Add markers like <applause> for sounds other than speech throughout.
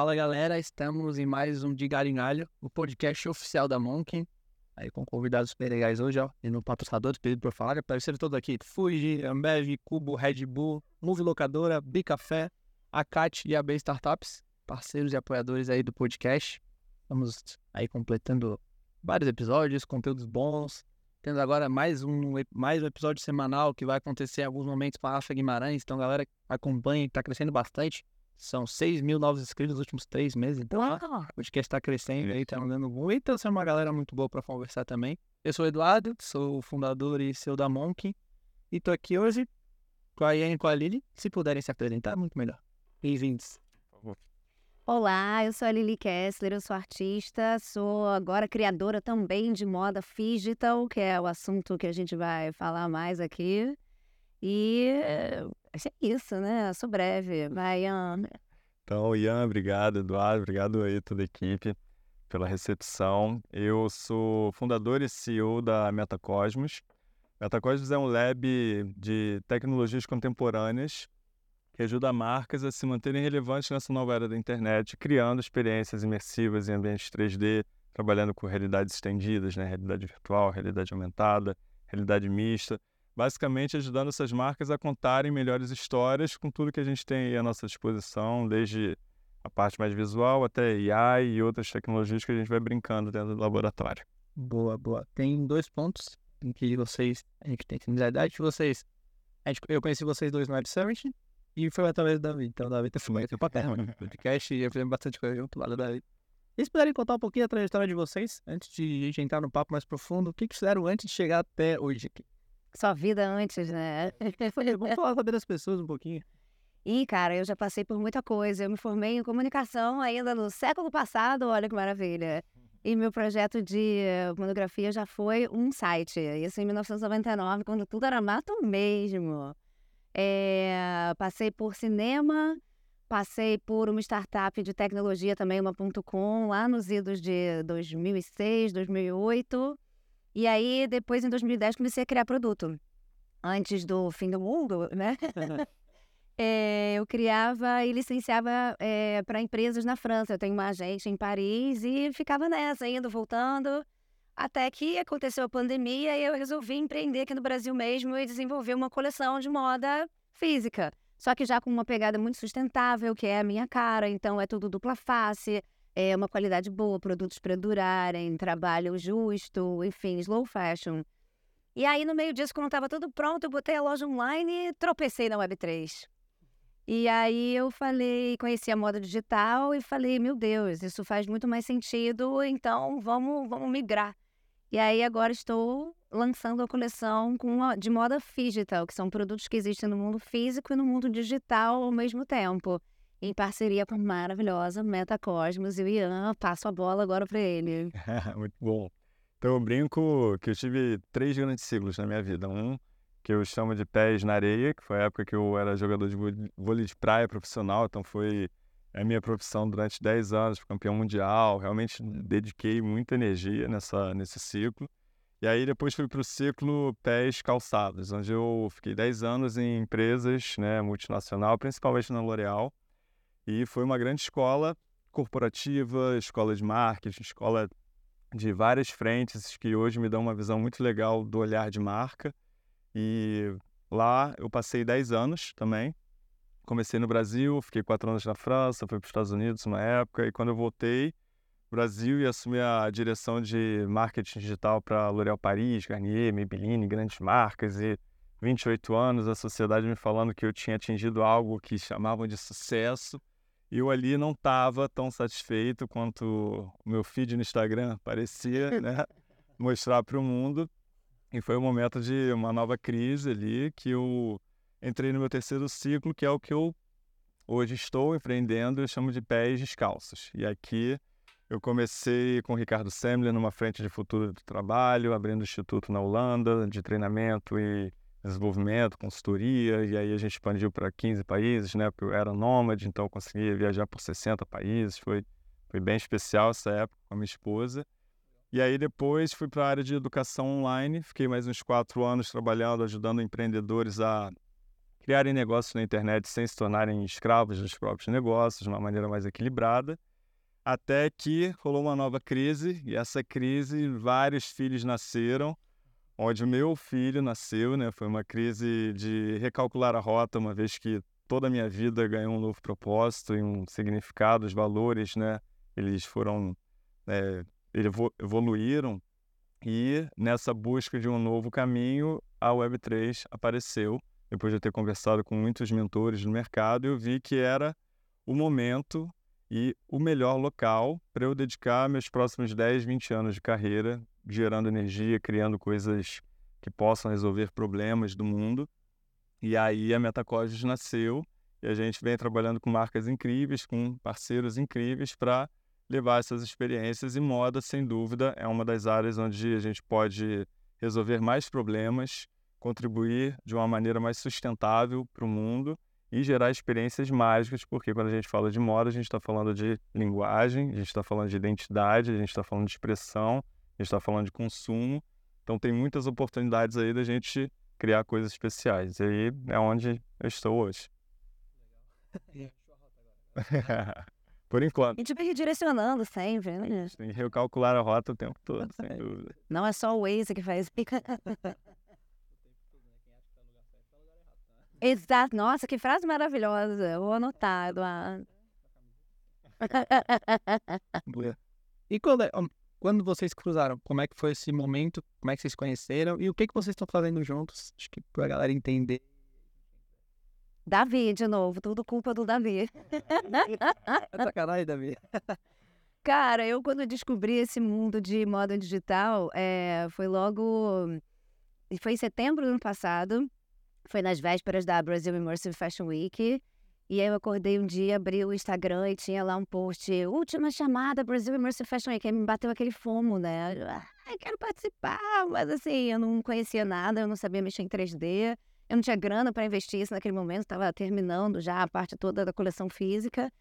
Fala galera, estamos em mais um de Garingalho, o podcast oficial da Monkin. Aí com convidados super legais hoje, ó. E no patrocinador, pedido por falar, apareceram todos aqui: Fuji, Ambev, Cubo, Red Bull, Move Locadora, Bicafé, a CAT e a B Startups, parceiros e apoiadores aí do podcast. Estamos aí completando vários episódios, conteúdos bons. Tendo agora mais um, mais um episódio semanal que vai acontecer em alguns momentos com a Rafa Guimarães. Então, galera, acompanha, está crescendo bastante. São 6 mil novos inscritos nos últimos três meses. Então, ó, o podcast está crescendo aí, tá mandando muito. Então, é uma galera muito boa para conversar também. Eu sou o Eduardo, sou o fundador e CEO da Monk. E tô aqui hoje com a Ian e com a Lili. Se puderem se apresentar, muito melhor. Bem-vindos. Olá, eu sou a Lili Kessler, eu sou artista, sou agora criadora também de moda digital, que é o assunto que a gente vai falar mais aqui. E é isso, né? Sou breve. Vai, Ian. Então, Ian, obrigado, Eduardo, obrigado aí toda a equipe pela recepção. Eu sou fundador e CEO da Metacosmos. Metacosmos é um lab de tecnologias contemporâneas que ajuda marcas a se manterem relevantes nessa nova era da internet, criando experiências imersivas em ambientes 3D, trabalhando com realidades estendidas, né? realidade virtual, realidade aumentada, realidade mista, basicamente ajudando essas marcas a contarem melhores histórias com tudo que a gente tem à nossa disposição, desde a parte mais visual até AI e outras tecnologias que a gente vai brincando dentro do laboratório. Boa, boa. Tem dois pontos em que vocês, a gente tem similaridade. Vocês, gente, eu conheci vocês dois no Web Summit e foi através do Davi. Então, o Davi tá filmando aqui terra, mano. Podcast e eu fiz bastante coisa junto lá do Davi. Eles puderem contar um pouquinho a trajetória de vocês, antes de a gente entrar no papo mais profundo, o que, que fizeram antes de chegar até hoje aqui? Sua vida antes, né? Vamos falar sobre as pessoas um pouquinho. Ih, cara, eu já passei por muita coisa. Eu me formei em comunicação ainda no século passado, olha que maravilha. E meu projeto de monografia já foi um site. Isso em 1999, quando tudo era mato mesmo. É, passei por cinema, passei por uma startup de tecnologia também, uma .com, lá nos idos de 2006, 2008. E aí, depois, em 2010, comecei a criar produto. Antes do fim do mundo, né? <laughs> é, eu criava e licenciava é, para empresas na França. Eu tenho uma agente em Paris e ficava nessa, indo, voltando. Até que aconteceu a pandemia e eu resolvi empreender aqui no Brasil mesmo e desenvolver uma coleção de moda física. Só que já com uma pegada muito sustentável, que é a minha cara. Então é tudo dupla face, é uma qualidade boa, produtos para durarem, trabalho justo, enfim, slow fashion. E aí, no meio disso, quando estava tudo pronto, eu botei a loja online e tropecei na Web3. E aí eu falei, conheci a moda digital e falei, meu Deus, isso faz muito mais sentido, então vamos, vamos migrar. E aí agora estou lançando a coleção com de moda digital, que são produtos que existem no mundo físico e no mundo digital ao mesmo tempo. Em parceria com a maravilhosa Metacosmos e o Ian, passo a bola agora para ele. <laughs> Muito bom. Então eu brinco que eu tive três grandes ciclos na minha vida. Um que eu chamo de pés na areia, que foi a época que eu era jogador de vôlei de praia profissional, então foi a minha profissão durante 10 anos, campeão mundial, realmente dediquei muita energia nessa, nesse ciclo. E aí depois fui para o ciclo pés calçados, onde eu fiquei 10 anos em empresas né, multinacional, principalmente na L'Oréal. E foi uma grande escola corporativa, escola de marketing, escola de várias frentes que hoje me dão uma visão muito legal do olhar de marca. E lá eu passei 10 anos também, comecei no Brasil, fiquei quatro anos na França, fui para os Estados Unidos uma época, e quando eu voltei Brasil e assumi a direção de marketing digital para L'Oréal Paris, Garnier, Maybelline, grandes marcas, e 28 anos, a sociedade me falando que eu tinha atingido algo que chamavam de sucesso, eu ali não estava tão satisfeito quanto o meu feed no Instagram parecia, né, <laughs> mostrar para o mundo, e foi o um momento de uma nova crise ali, que eu entrei no meu terceiro ciclo, que é o que eu hoje estou empreendendo, eu chamo de pés descalços. E aqui eu comecei com o Ricardo Semler numa frente de futuro do trabalho, abrindo instituto na Holanda de treinamento e desenvolvimento, consultoria, e aí a gente expandiu para 15 países, né? Porque eu era nômade, então eu conseguia viajar por 60 países, foi, foi bem especial essa época com a minha esposa. E aí depois fui para a área de educação online, fiquei mais uns quatro anos trabalhando, ajudando empreendedores a criarem negócios na internet sem se tornarem escravos dos próprios negócios, de uma maneira mais equilibrada. Até que rolou uma nova crise, e essa crise, vários filhos nasceram, onde o meu filho nasceu, né? Foi uma crise de recalcular a rota, uma vez que toda a minha vida ganhou um novo propósito e um significado, os valores, né? Eles foram, é, evoluíram e nessa busca de um novo caminho, a Web3 apareceu. Depois de eu ter conversado com muitos mentores no mercado, eu vi que era o momento e o melhor local para eu dedicar meus próximos 10, 20 anos de carreira gerando energia, criando coisas que possam resolver problemas do mundo. E aí a Metacosmos nasceu e a gente vem trabalhando com marcas incríveis, com parceiros incríveis para levar essas experiências e moda, sem dúvida, é uma das áreas onde a gente pode resolver mais problemas, contribuir de uma maneira mais sustentável para o mundo e gerar experiências mágicas, porque quando a gente fala de moda, a gente está falando de linguagem, a gente está falando de identidade, a gente está falando de expressão, gente está falando de consumo, então tem muitas oportunidades aí da gente criar coisas especiais. E aí é onde eu estou hoje. <laughs> Por enquanto. A gente vai redirecionando sempre, né? Tem que recalcular a rota o tempo todo, sem dúvida. Não é só o Waze que faz. <laughs> Exato. Nossa, que frase maravilhosa. Vou anotar, Eduardo. e quando, é, quando vocês cruzaram, como é que foi esse momento? Como é que vocês conheceram? E o que, que vocês estão fazendo juntos? Acho que pra galera entender. Davi, de novo, tudo culpa do Davi. <laughs> Sacanagem, Davi. <laughs> Cara, eu quando descobri esse mundo de moda digital, é, foi logo. Foi em setembro do ano passado. Foi nas vésperas da Brasil Immersive Fashion Week. E aí eu acordei um dia, abri o Instagram e tinha lá um post, última chamada Brasil Immersive Fashion Week. Aí me bateu aquele fomo, né? Ai, quero participar, mas assim, eu não conhecia nada, eu não sabia mexer em 3D, eu não tinha grana para investir isso naquele momento, estava terminando já a parte toda da coleção física.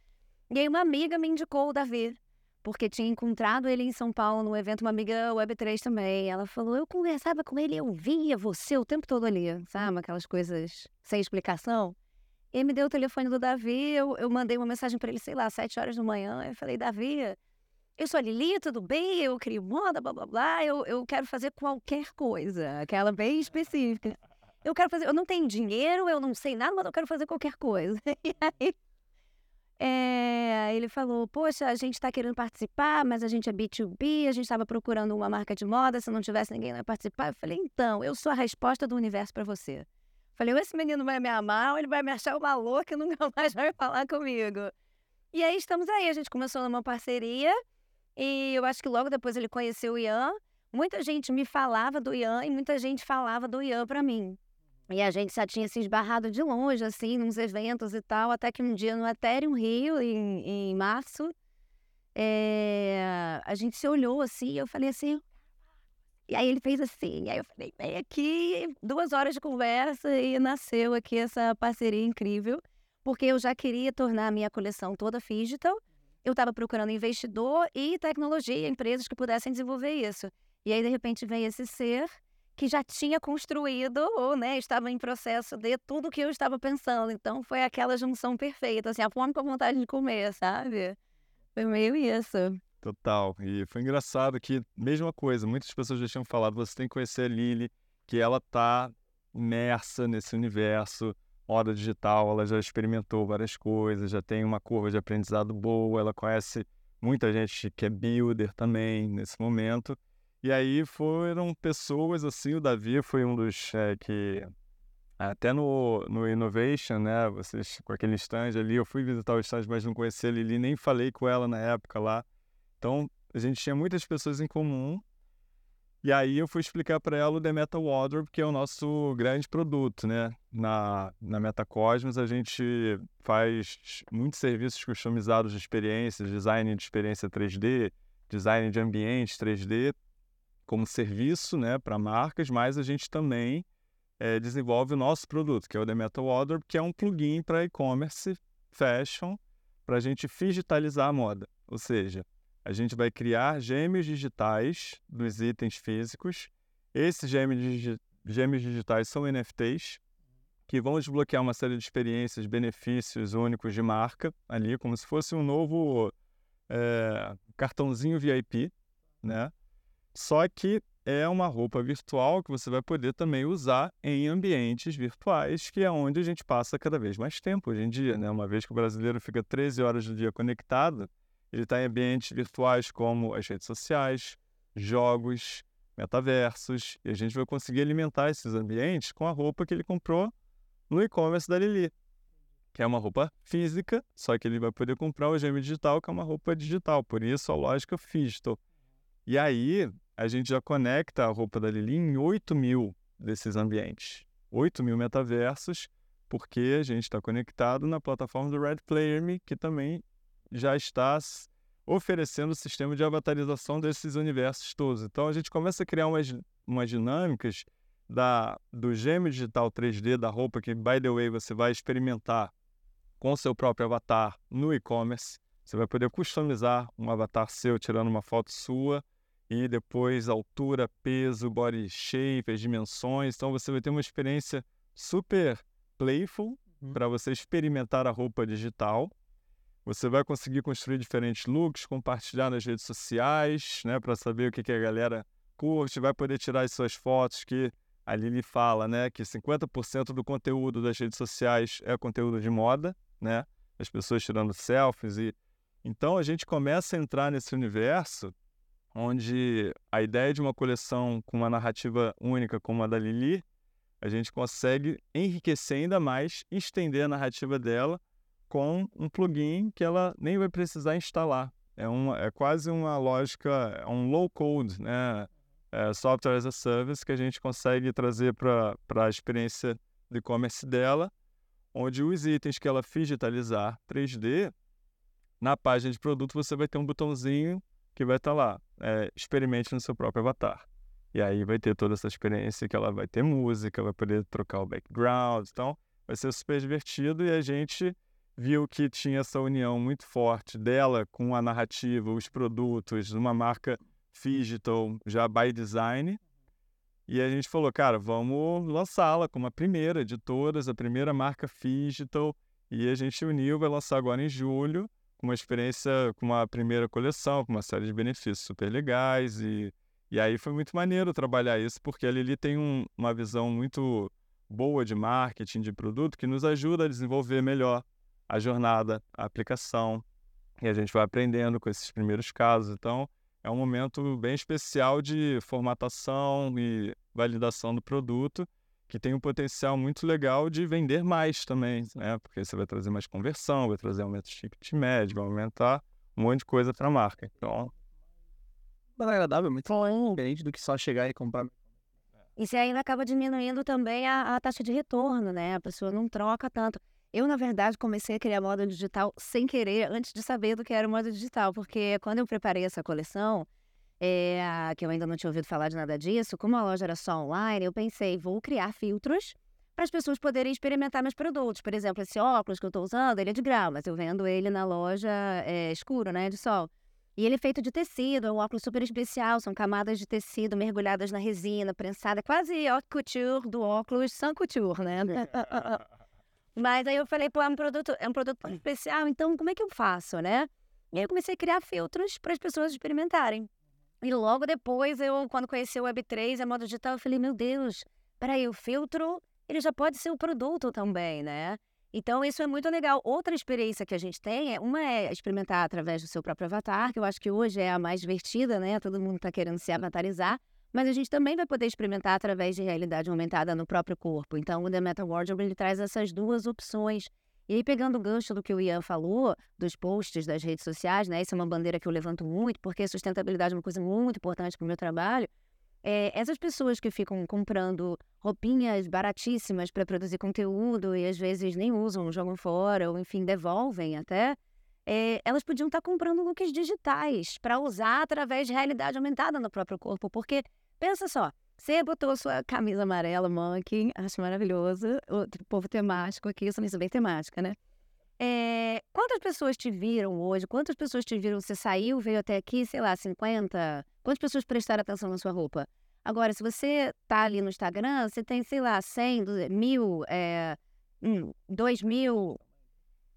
E aí uma amiga me indicou o Davi, porque tinha encontrado ele em São Paulo no evento, uma amiga Web3 também. Ela falou, eu conversava com ele, eu via você o tempo todo ali, sabe? Aquelas coisas sem explicação. Ele me deu o telefone do Davi, eu, eu mandei uma mensagem para ele, sei lá, sete horas da manhã. Eu falei, Davi, eu sou a Lili, tudo bem? Eu crio moda, blá blá blá. Eu, eu quero fazer qualquer coisa, aquela bem específica. Eu quero fazer, eu não tenho dinheiro, eu não sei nada, mas eu quero fazer qualquer coisa. <laughs> E aí, é, ele falou: Poxa, a gente está querendo participar, mas a gente é B2B, a gente estava procurando uma marca de moda, se não tivesse ninguém não ia participar. Eu falei: Então, eu sou a resposta do universo para você. Falei, ou esse menino vai me amar, ou ele vai me achar uma louca e nunca <laughs> mais vai falar comigo. E aí estamos aí, a gente começou numa parceria e eu acho que logo depois ele conheceu o Ian. Muita gente me falava do Ian e muita gente falava do Ian para mim. E a gente já tinha se esbarrado de longe, assim, nos eventos e tal, até que um dia no Ethereum Rio, em, em março, é, a gente se olhou assim, e eu falei assim, e aí ele fez assim, aí eu falei, vem aqui, duas horas de conversa e nasceu aqui essa parceria incrível, porque eu já queria tornar a minha coleção toda digital. Eu estava procurando investidor e tecnologia, empresas que pudessem desenvolver isso. E aí, de repente, veio esse ser que já tinha construído ou né, estava em processo de tudo que eu estava pensando. Então, foi aquela junção perfeita, assim, a fome com a vontade de comer, sabe? Foi meio isso. Total. E foi engraçado que, mesma coisa, muitas pessoas já tinham falado, você tem que conhecer a Lili, que ela tá imersa nesse universo, moda digital, ela já experimentou várias coisas, já tem uma curva de aprendizado boa, ela conhece muita gente que é builder também nesse momento. E aí foram pessoas assim, o Davi foi um dos é, que até no, no Innovation, né, vocês com aquele stand ali, eu fui visitar o stand, mas não conheci a Lili, nem falei com ela na época lá. Então, a gente tinha muitas pessoas em comum. E aí eu fui explicar para ela o The Meta Wardrobe, que é o nosso grande produto, né? Na, na Metacosmos a gente faz muitos serviços customizados de experiências, design de experiência 3D, design de ambiente 3D, como serviço né, para marcas, mas a gente também é, desenvolve o nosso produto, que é o The Meta Wardrobe, que é um plugin para e-commerce fashion, para a gente digitalizar a moda. Ou seja, a gente vai criar gêmeos digitais dos itens físicos. Esses gêmeos, digi gêmeos digitais são NFTs. que vão desbloquear uma série de experiências, benefícios únicos de marca ali, como se fosse um novo é, cartãozinho VIP, né? Só que é uma roupa virtual que você vai poder também usar em ambientes virtuais, que é onde a gente passa cada vez mais tempo hoje em dia, né? Uma vez que o brasileiro fica 13 horas do dia conectado, ele está em ambientes virtuais como as redes sociais, jogos, metaversos, e a gente vai conseguir alimentar esses ambientes com a roupa que ele comprou no e-commerce da Lili, que é uma roupa física, só que ele vai poder comprar o gêmeo digital, que é uma roupa digital, por isso a lógica Fisto. E aí, a gente já conecta a roupa da Lili em 8 mil desses ambientes. 8 mil metaversos, porque a gente está conectado na plataforma do Red Player Me, que também já está oferecendo o sistema de avatarização desses universos todos. Então a gente começa a criar umas, umas dinâmicas da, do gêmeo digital 3D da roupa, que, by the way, você vai experimentar com seu próprio avatar no e-commerce. Você vai poder customizar um avatar seu tirando uma foto sua e depois altura, peso, body shape, as dimensões. Então você vai ter uma experiência super playful uhum. para você experimentar a roupa digital. Você vai conseguir construir diferentes looks, compartilhar nas redes sociais, né, para saber o que, que a galera curte, vai poder tirar as suas fotos que a Lili fala, né, que 50% do conteúdo das redes sociais é conteúdo de moda, né? As pessoas tirando selfies e então a gente começa a entrar nesse universo onde a ideia de uma coleção com uma narrativa única como a da Lili, a gente consegue enriquecer ainda mais, estender a narrativa dela com um plugin que ela nem vai precisar instalar. É, uma, é quase uma lógica, é um low code, né? É software as a service que a gente consegue trazer para a experiência de e-commerce dela, onde os itens que ela digitalizar 3D, na página de produto você vai ter um botãozinho que vai estar tá lá, é, experimente no seu próprio avatar. E aí vai ter toda essa experiência que ela vai ter música, vai poder trocar o background, então vai ser super divertido e a gente viu que tinha essa união muito forte dela com a narrativa, os produtos, uma marca digital já by design. E a gente falou, cara, vamos lançá-la como a primeira de todas, a primeira marca digital. E a gente uniu, vai lançar agora em julho com uma experiência, com uma primeira coleção, com uma série de benefícios super legais. E, e aí foi muito maneiro trabalhar isso, porque a Lili tem um, uma visão muito boa de marketing, de produto, que nos ajuda a desenvolver melhor a jornada, a aplicação. E a gente vai aprendendo com esses primeiros casos. Então, é um momento bem especial de formatação e validação do produto que tem um potencial muito legal de vender mais também, né? Porque você vai trazer mais conversão, vai trazer aumento de ticket médio, vai aumentar um monte de coisa para a marca. Então, mais agradável, muito diferente do que só chegar e comprar. E você ainda acaba diminuindo também a, a, taxa de retorno, né? A pessoa não troca tanto. Eu, na verdade, comecei a criar moda digital sem querer, antes de saber do que era moda digital, porque quando eu preparei essa coleção, é, que eu ainda não tinha ouvido falar de nada disso, como a loja era só online, eu pensei, vou criar filtros para as pessoas poderem experimentar meus produtos. Por exemplo, esse óculos que eu estou usando, ele é de grau, mas eu vendo ele na loja é, escuro, né, de sol. E ele é feito de tecido, é um óculos super especial, são camadas de tecido mergulhadas na resina, prensada, quase haute couture do óculos sans couture, né? <laughs> Mas aí eu falei, pô, é um produto, é um produto especial, então como é que eu faço, né? E aí eu comecei a criar filtros para as pessoas experimentarem. E logo depois, eu, quando conheci o Web3, a moda digital, eu falei, meu Deus, peraí, o filtro, ele já pode ser o produto também, né? Então, isso é muito legal. Outra experiência que a gente tem é, uma é experimentar através do seu próprio avatar, que eu acho que hoje é a mais divertida, né? Todo mundo está querendo se avatarizar. Mas a gente também vai poder experimentar através de realidade aumentada no próprio corpo. Então, o The Meta Wardrobe ele traz essas duas opções. E aí, pegando o gancho do que o Ian falou, dos posts das redes sociais, né? Essa é uma bandeira que eu levanto muito, porque sustentabilidade é uma coisa muito importante para o meu trabalho. É, essas pessoas que ficam comprando roupinhas baratíssimas para produzir conteúdo e às vezes nem usam, jogam fora, ou enfim, devolvem até, é, elas podiam estar tá comprando looks digitais para usar através de realidade aumentada no próprio corpo. Porque, pensa só, você botou sua camisa amarela, monkey, acho maravilhoso. O povo temático aqui, eu sou bem temática, né? É, quantas pessoas te viram hoje? Quantas pessoas te viram? Você saiu, veio até aqui, sei lá, 50? Quantas pessoas prestaram atenção na sua roupa? Agora, se você tá ali no Instagram, você tem, sei lá, 100, mil, é, um, 2 mil.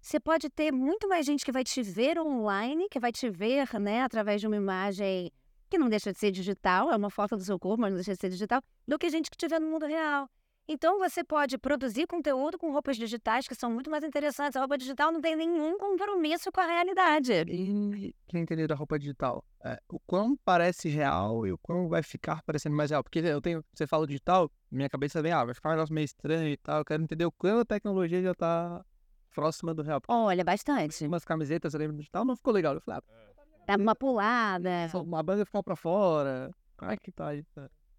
Você pode ter muito mais gente que vai te ver online, que vai te ver, né, através de uma imagem que não deixa de ser digital, é uma foto do seu corpo, mas não deixa de ser digital, do que gente que te vê no mundo real. Então você pode produzir conteúdo com roupas digitais que são muito mais interessantes. A roupa digital não tem nenhum compromisso com a realidade. E quem entender da roupa digital, é, o quão parece real e o quão vai ficar parecendo mais real. Porque eu tenho, você fala digital, minha cabeça vem, ah, vai ficar um negócio meio estranho e tal. Eu quero entender o quão a tecnologia já tá próxima do real. Olha, bastante. Umas camisetas ali no digital não ficou legal. Eu falei, ah, Dá uma pulada. uma banda ficou pra fora. Como é que tá isso?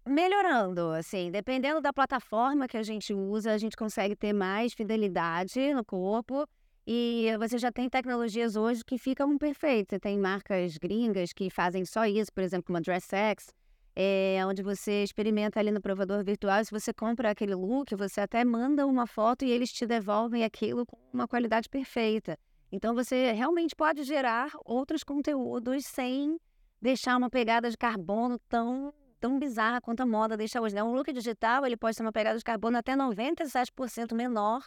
melhorando, assim, dependendo da plataforma que a gente usa, a gente consegue ter mais fidelidade no corpo. E você já tem tecnologias hoje que ficam perfeitas. Tem marcas gringas que fazem só isso, por exemplo, uma DressX, é, onde você experimenta ali no provador virtual. Se você compra aquele look, você até manda uma foto e eles te devolvem aquilo com uma qualidade perfeita. Então você realmente pode gerar outros conteúdos sem deixar uma pegada de carbono tão tão bizarra quanto a moda deixa hoje. Né? Um look digital ele pode ter uma pegada de carbono até 97% menor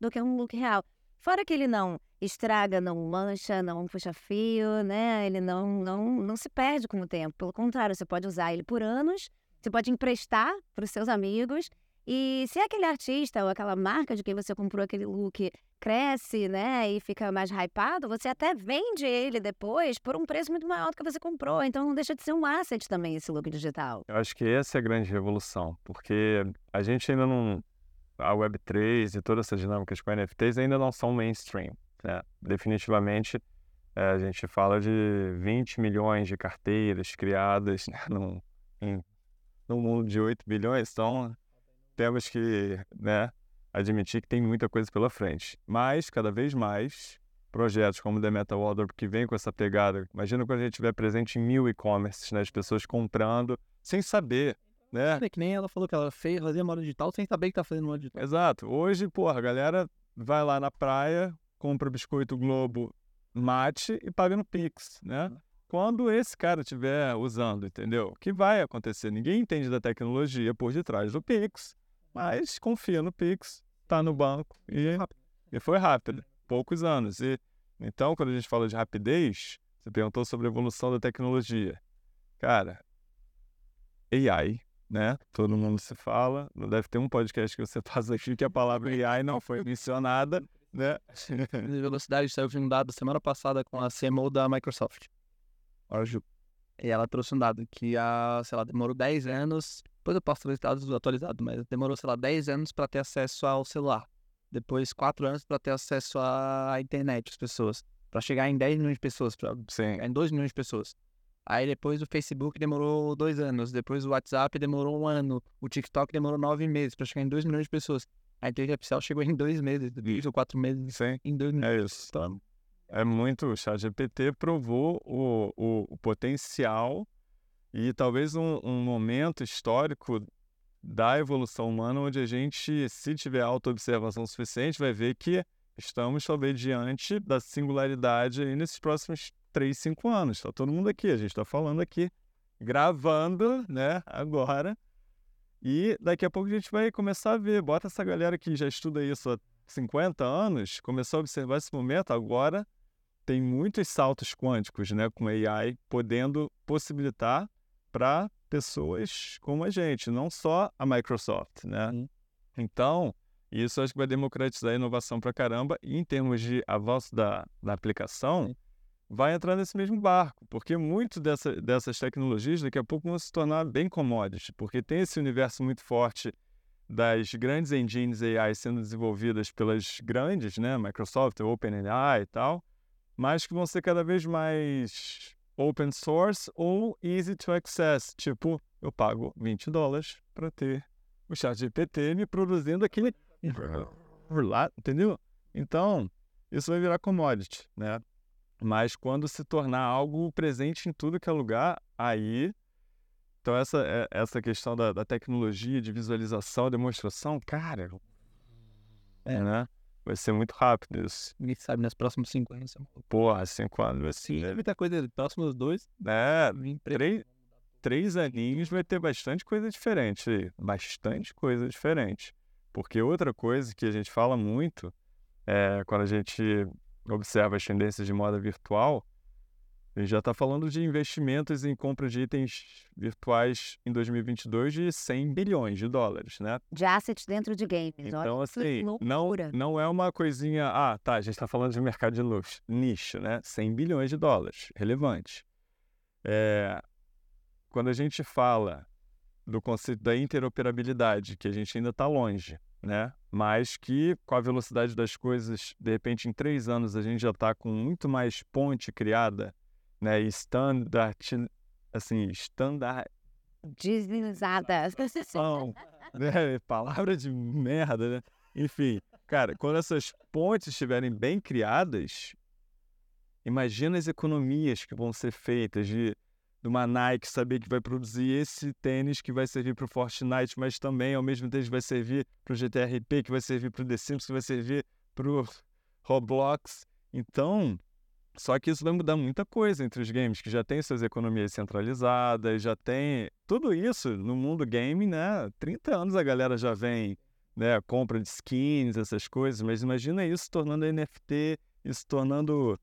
do que um look real. Fora que ele não estraga, não mancha, não puxa fio, né? Ele não, não, não se perde com o tempo. Pelo contrário, você pode usar ele por anos, você pode emprestar para os seus amigos e se aquele artista ou aquela marca de quem você comprou aquele look cresce, né, e fica mais hypado, você até vende ele depois por um preço muito maior do que você comprou. Então não deixa de ser um asset também esse look digital. Eu acho que essa é a grande revolução, porque a gente ainda não. A Web3 e todas essas dinâmicas com NFTs ainda não são mainstream. Né? Definitivamente, é, a gente fala de 20 milhões de carteiras criadas né, <laughs> num, em, num mundo de 8 bilhões, então temos que né, admitir que tem muita coisa pela frente. Mas, cada vez mais, projetos como o The Meta Wardrobe, que vem com essa pegada. Imagina quando a gente estiver presente em mil e-commerces, né, as pessoas comprando sem saber. Né? É que nem ela falou que ela fez, fazia moda digital sem saber que tá fazendo moda digital. Exato. Hoje, porra, a galera vai lá na praia, compra biscoito Globo mate e paga no Pix, né? Quando esse cara estiver usando, entendeu? O que vai acontecer? Ninguém entende da tecnologia por detrás do Pix. Mas confia no Pix, tá no banco e, e foi rápido, poucos anos. E então, quando a gente fala de rapidez, você perguntou sobre a evolução da tecnologia. Cara, AI, né? Todo mundo se fala. Não deve ter um podcast que você <laughs> faz aqui que a palavra AI não foi mencionada, né? <laughs> Velocidade saiu um dado semana passada com a CMO da Microsoft. E ela trouxe um dado que, a, sei lá, demorou 10 anos depois eu posso trazer dados atualizados, mas demorou, sei lá, 10 anos para ter acesso ao celular. Depois, 4 anos para ter acesso à internet, as pessoas. Para chegar em 10 milhões de pessoas, para chegar em 2 milhões de pessoas. Aí depois o Facebook demorou 2 anos. Depois o WhatsApp demorou um ano. O TikTok demorou 9 meses para chegar em 2 milhões de pessoas. A inteligência artificial chegou em 2 meses, 3 ou 4 meses. Sim. Em 2 meses. É isso. Então, é muito. O ChatGPT provou o, o, o potencial e talvez um, um momento histórico da evolução humana onde a gente, se tiver autoobservação suficiente, vai ver que estamos talvez diante da singularidade aí nesses próximos 3, 5 anos. Está todo mundo aqui, a gente está falando aqui, gravando, né, agora. E daqui a pouco a gente vai começar a ver. Bota essa galera que já estuda isso há 50 anos, começou a observar esse momento, agora tem muitos saltos quânticos, né, com AI, podendo possibilitar para pessoas como a gente, não só a Microsoft, né? Uhum. Então, isso acho que vai democratizar a inovação para caramba e em termos de avanço da, da aplicação. Vai entrar nesse mesmo barco, porque muito dessa, dessas tecnologias daqui a pouco vão se tornar bem commodities, porque tem esse universo muito forte das grandes engines AI sendo desenvolvidas pelas grandes, né, Microsoft, OpenAI e tal, mas que vão ser cada vez mais open source ou easy to access. Tipo, eu pago 20 dólares para ter o chat GPT me produzindo aquele lá, entendeu? Então, isso vai virar commodity, né? Mas quando se tornar algo presente em tudo que é lugar, aí. Então, essa, é, essa questão da, da tecnologia, de visualização, demonstração, cara. É, né? Vai ser muito rápido isso. Ninguém sabe, nos próximos cinco anos. Porra, cinco anos vai ser. Sim, deve ter coisa nos próximos dois. É, três, três aninhos vai ter bastante coisa diferente aí. Bastante coisa diferente. Porque outra coisa que a gente fala muito é quando a gente observa as tendências de moda virtual, a gente já está falando de investimentos em compra de itens virtuais em 2022 de 100 bilhões de dólares, né? De assets dentro de games. Então, Olha, assim, não, não é uma coisinha. Ah, tá, a gente está falando de mercado de luxo, nicho, né? 100 bilhões de dólares, relevante. É, quando a gente fala do conceito da interoperabilidade, que a gente ainda está longe, né? Mas que com a velocidade das coisas, de repente, em três anos a gente já está com muito mais ponte criada, né? E standard, assim, standard, Deslizada. são, né? Palavra de merda, né? Enfim, cara, quando essas pontes estiverem bem criadas, imagina as economias que vão ser feitas de, de uma Nike saber que vai produzir esse tênis que vai servir para o Fortnite, mas também ao mesmo tempo vai servir para o GTRP, que vai servir para o The Sims, que vai servir para o Roblox. Então, só que isso vai mudar muita coisa entre os games, que já tem suas economias centralizadas, já tem tudo isso no mundo game, né? 30 anos a galera já vem, né? Compra de skins, essas coisas, mas imagina isso tornando NFT, isso tornando.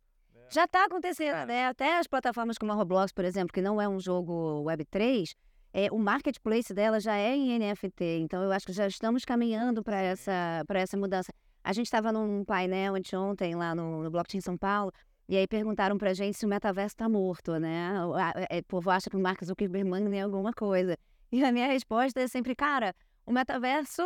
Já está acontecendo, né? Até as plataformas como a Roblox, por exemplo, que não é um jogo Web3, é, o marketplace dela já é em NFT. Então, eu acho que já estamos caminhando para essa, para essa mudança. A gente estava num painel anteontem lá no, no Blockchain São Paulo, e aí perguntaram pra gente se o metaverso está morto, né? O, a- é, o povo acha que o Mark Zuckerberg tem alguma coisa. E a minha resposta é sempre, cara, o metaverso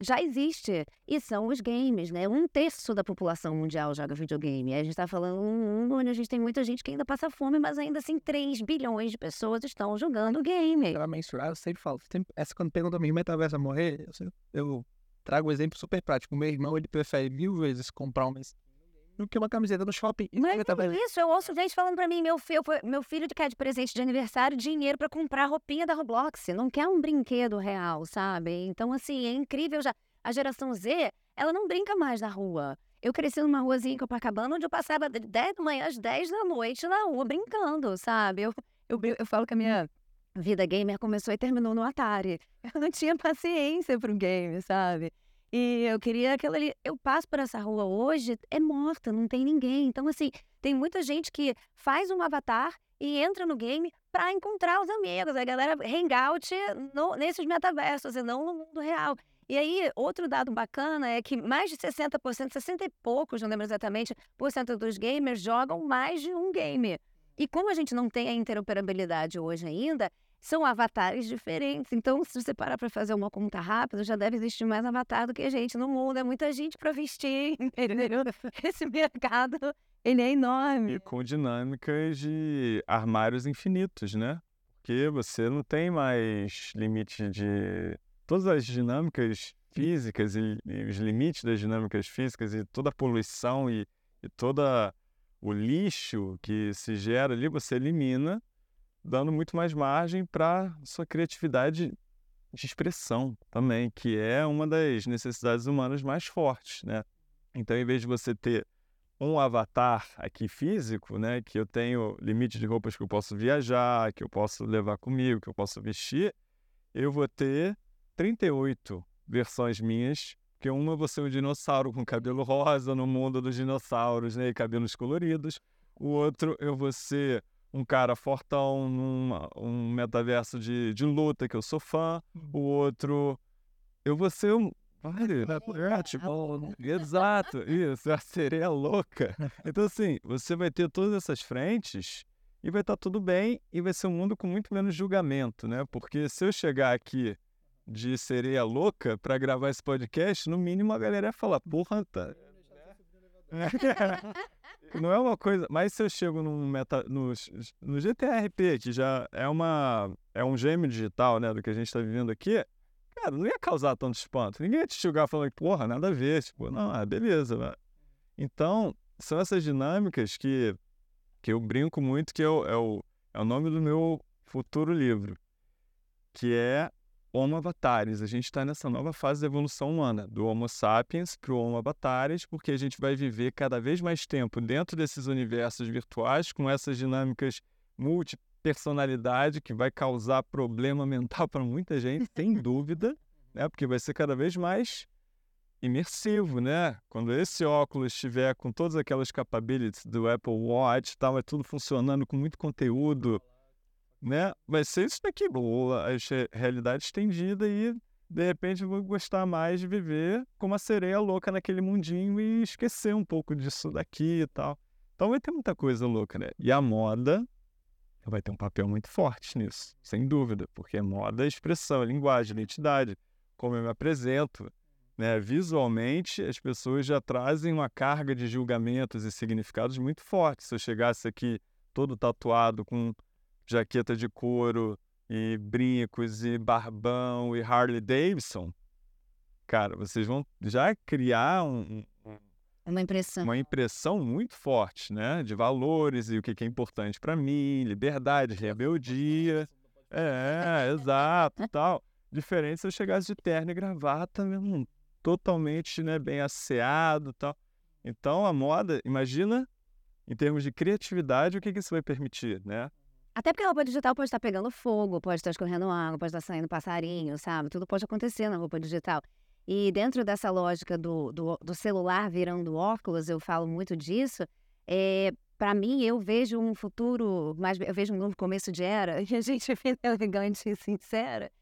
já existe. E são os games, né? Um terço da população mundial joga videogame. A gente tá falando um mundo onde a gente tem muita gente que ainda passa fome, mas ainda assim 3 bilhões de pessoas estão jogando game. Pra mensurar, eu sempre falo. essa quando pergunta a mim, metaverso vai morrer, eu, eu trago um exemplo super prático. Meu irmão, ele prefere mil vezes comprar uma skin do que uma camiseta no shopping. Mas é isso, eu ouço gente falando pra mim, meu filho, meu filho quer de presente de aniversário dinheiro pra comprar roupinha da Roblox, não quer um brinquedo real, sabe? Então, assim, é incrível já. A geração Z, ela não brinca mais na rua. Eu cresci numa ruazinha em Copacabana, onde eu passava de 10 da manhã às 10 da noite na rua brincando, sabe? Eu, eu, eu falo que a minha vida gamer começou e terminou no Atari. <laughs> Eu não tinha paciência pro game, sabe? E eu queria aquilo ali. Eu passo por essa rua hoje, é morta, não tem ninguém. Então, assim, tem muita gente que faz um avatar e entra no game pra encontrar os amigos. A galera hangout no, nesses metaversos e não no mundo real. E aí, outro dado bacana é que mais de 60%, 60 e poucos, não lembro exatamente, por cento dos gamers jogam mais de um game. E como a gente não tem a interoperabilidade hoje ainda, são avatares diferentes. Então, se você parar para fazer uma conta rápida, já deve existir mais avatar do que gente no mundo. É muita gente para vestir, <laughs> entendeu? <laughs> Esse mercado, ele é enorme. E com dinâmicas de armários infinitos, né? Porque você não tem mais limite de. Todas as dinâmicas físicas e, e os limites das dinâmicas físicas e toda a poluição e, e todo o lixo que se gera ali, você elimina, dando muito mais margem para sua criatividade de expressão também, que é uma das necessidades humanas mais fortes, né? Então, em vez de você ter um avatar aqui físico, né, que eu tenho limite de roupas que eu posso viajar, que eu posso levar comigo, que eu posso vestir, eu vou ter 38 versões minhas, que uma vou ser um dinossauro com cabelo rosa no mundo dos dinossauros, né, e cabelos coloridos. O outro eu vou ser um cara fortão num um metaverso de, de luta que eu sou fã. O outro eu vou ser um Vários. É, tipo, exato, isso, a sereia louca. Então, assim, você vai ter todas essas frentes e vai estar tudo bem e vai ser um mundo com muito menos julgamento, né? Porque se eu chegar aqui de sereia louca para gravar esse podcast, no mínimo a galera ia falar, porra, tá. <laughs> Não é uma coisa. Mas se eu chego num meta, no, no GTRP, que já é uma. é um gêmeo digital, né, do que a gente está vivendo aqui, cara, não ia causar tanto espanto. Ninguém ia te julgar falando, porra, nada a ver. Tipo, não, ah, beleza. Né? Então, são essas dinâmicas que, que eu brinco muito, que é o, é, o, é o nome do meu futuro livro, que é Homo Avatares. A gente está nessa nova fase da evolução humana, do Homo sapiens para o Homo Avatares, porque a gente vai viver cada vez mais tempo dentro desses universos virtuais, com essas dinâmicas multi, personalidade que vai causar problema mental para muita gente, sem <laughs> dúvida, né? Porque vai ser cada vez mais imersivo, né? Quando esse óculos estiver com todas aquelas capabilities do Apple Watch, tá, vai tudo funcionando com muito conteúdo, né? Vai ser isso daqui, a realidade estendida e de repente vou gostar mais de viver como uma sereia louca naquele mundinho e esquecer um pouco disso daqui e tal. Então vai ter muita coisa louca, né? E a moda vai ter um papel muito forte nisso, sem dúvida, porque moda é expressão, é linguagem, é identidade, como eu me apresento, né? Visualmente, as pessoas já trazem uma carga de julgamentos e significados muito fortes. Se eu chegasse aqui todo tatuado com jaqueta de couro, e brincos e barbão e Harley Davidson, cara, vocês vão já criar um, um, uma impressão, uma impressão muito forte, né, de valores e o que é importante para mim, liberdade, rebeldia, é, exato, tal. Diferente se eu chegasse de terno e gravata, mesmo, totalmente, né, bem asseado, tal. Então a moda, imagina em termos de criatividade, o que, que isso vai permitir, né? Até porque a roupa digital pode estar pegando fogo, pode estar escorrendo água, pode estar saindo passarinho, sabe? Tudo pode acontecer na roupa digital. E dentro dessa lógica do, do, do celular virando óculos, eu falo muito disso. É, para mim, eu vejo um futuro, mais, eu vejo um novo começo de era, <laughs> e a gente é elegante e sincera,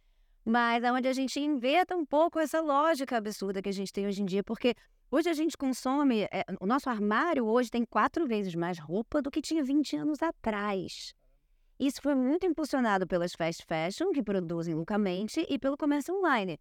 mas é onde a gente inventa um pouco essa lógica absurda que a gente tem hoje em dia, porque hoje a gente consome, é, o nosso armário hoje tem quatro vezes mais roupa do que tinha 20 anos atrás. Isso foi muito impulsionado pelas fast fashion, que produzem loucamente, e pelo comércio online.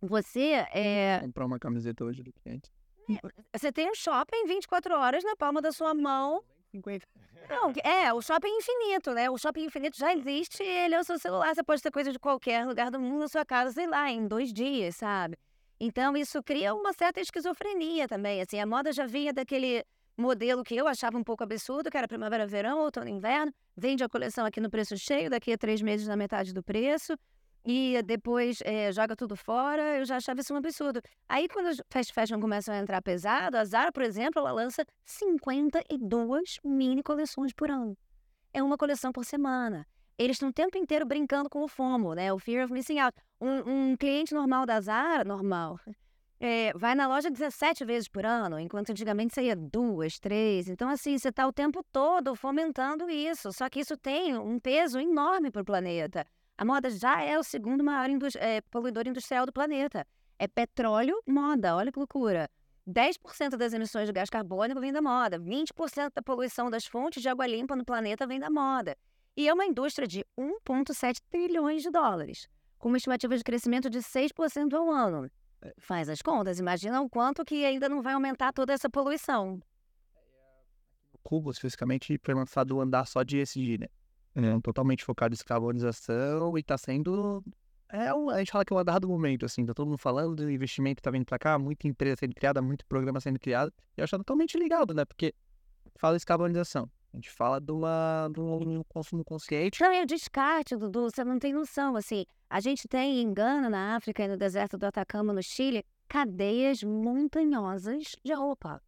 Você é. Comprar uma camiseta hoje do cliente. É, você tem um shopping 24 horas na palma da sua mão. 50. Não, é, o shopping infinito, né? O shopping infinito já existe ele é o seu celular. Você pode ter coisa de qualquer lugar do mundo na sua casa, sei lá, em dois dias, sabe? Então, isso cria uma certa esquizofrenia também. Assim, a moda já vinha daquele modelo que eu achava um pouco absurdo, que era primavera, verão, outono, inverno. Vende a coleção aqui no preço cheio, daqui a três meses na metade do preço. E depois é, joga tudo fora, eu já achava isso um absurdo. Aí, quando as fast fashion começam a entrar pesado, a Zara, por exemplo, ela lança 52 mini coleções por ano. É uma coleção por semana. Eles estão o tempo inteiro brincando com o FOMO, né? O Fear of Missing Out. Um, um cliente normal da Zara, normal, <laughs> é, vai na loja 17 vezes por ano, enquanto antigamente ia duas, três. Então, assim, você está o tempo todo fomentando isso. Só que isso tem um peso enorme para o planeta. A moda já é o segundo maior indus é, poluidor industrial do planeta. É petróleo, moda. Olha que loucura. 10% das emissões de gás carbônico vem da moda. 20% da poluição das fontes de água limpa no planeta vem da moda. E é uma indústria de 1,7 trilhões de dólares, com uma estimativa de crescimento de 6% ao ano. Faz as contas, imagina o quanto que ainda não vai aumentar toda essa poluição. O Cubo, especificamente, foi lançado o andar só de ESG, né? É, totalmente focado em descarbonização e tá sendo. É, a gente fala que é o andar do momento, assim, tá todo mundo falando do investimento que tá vindo pra cá, muita empresa sendo criada, muito programa sendo criado, e eu acho totalmente ligado, né? Porque fala descarbonização, a gente fala de, uma, de um consumo consciente. Não, é o descarte, Dudu, você não tem noção. Assim, a gente tem em Gana, na África e no deserto do Atacama, no Chile, cadeias montanhosas de roupa.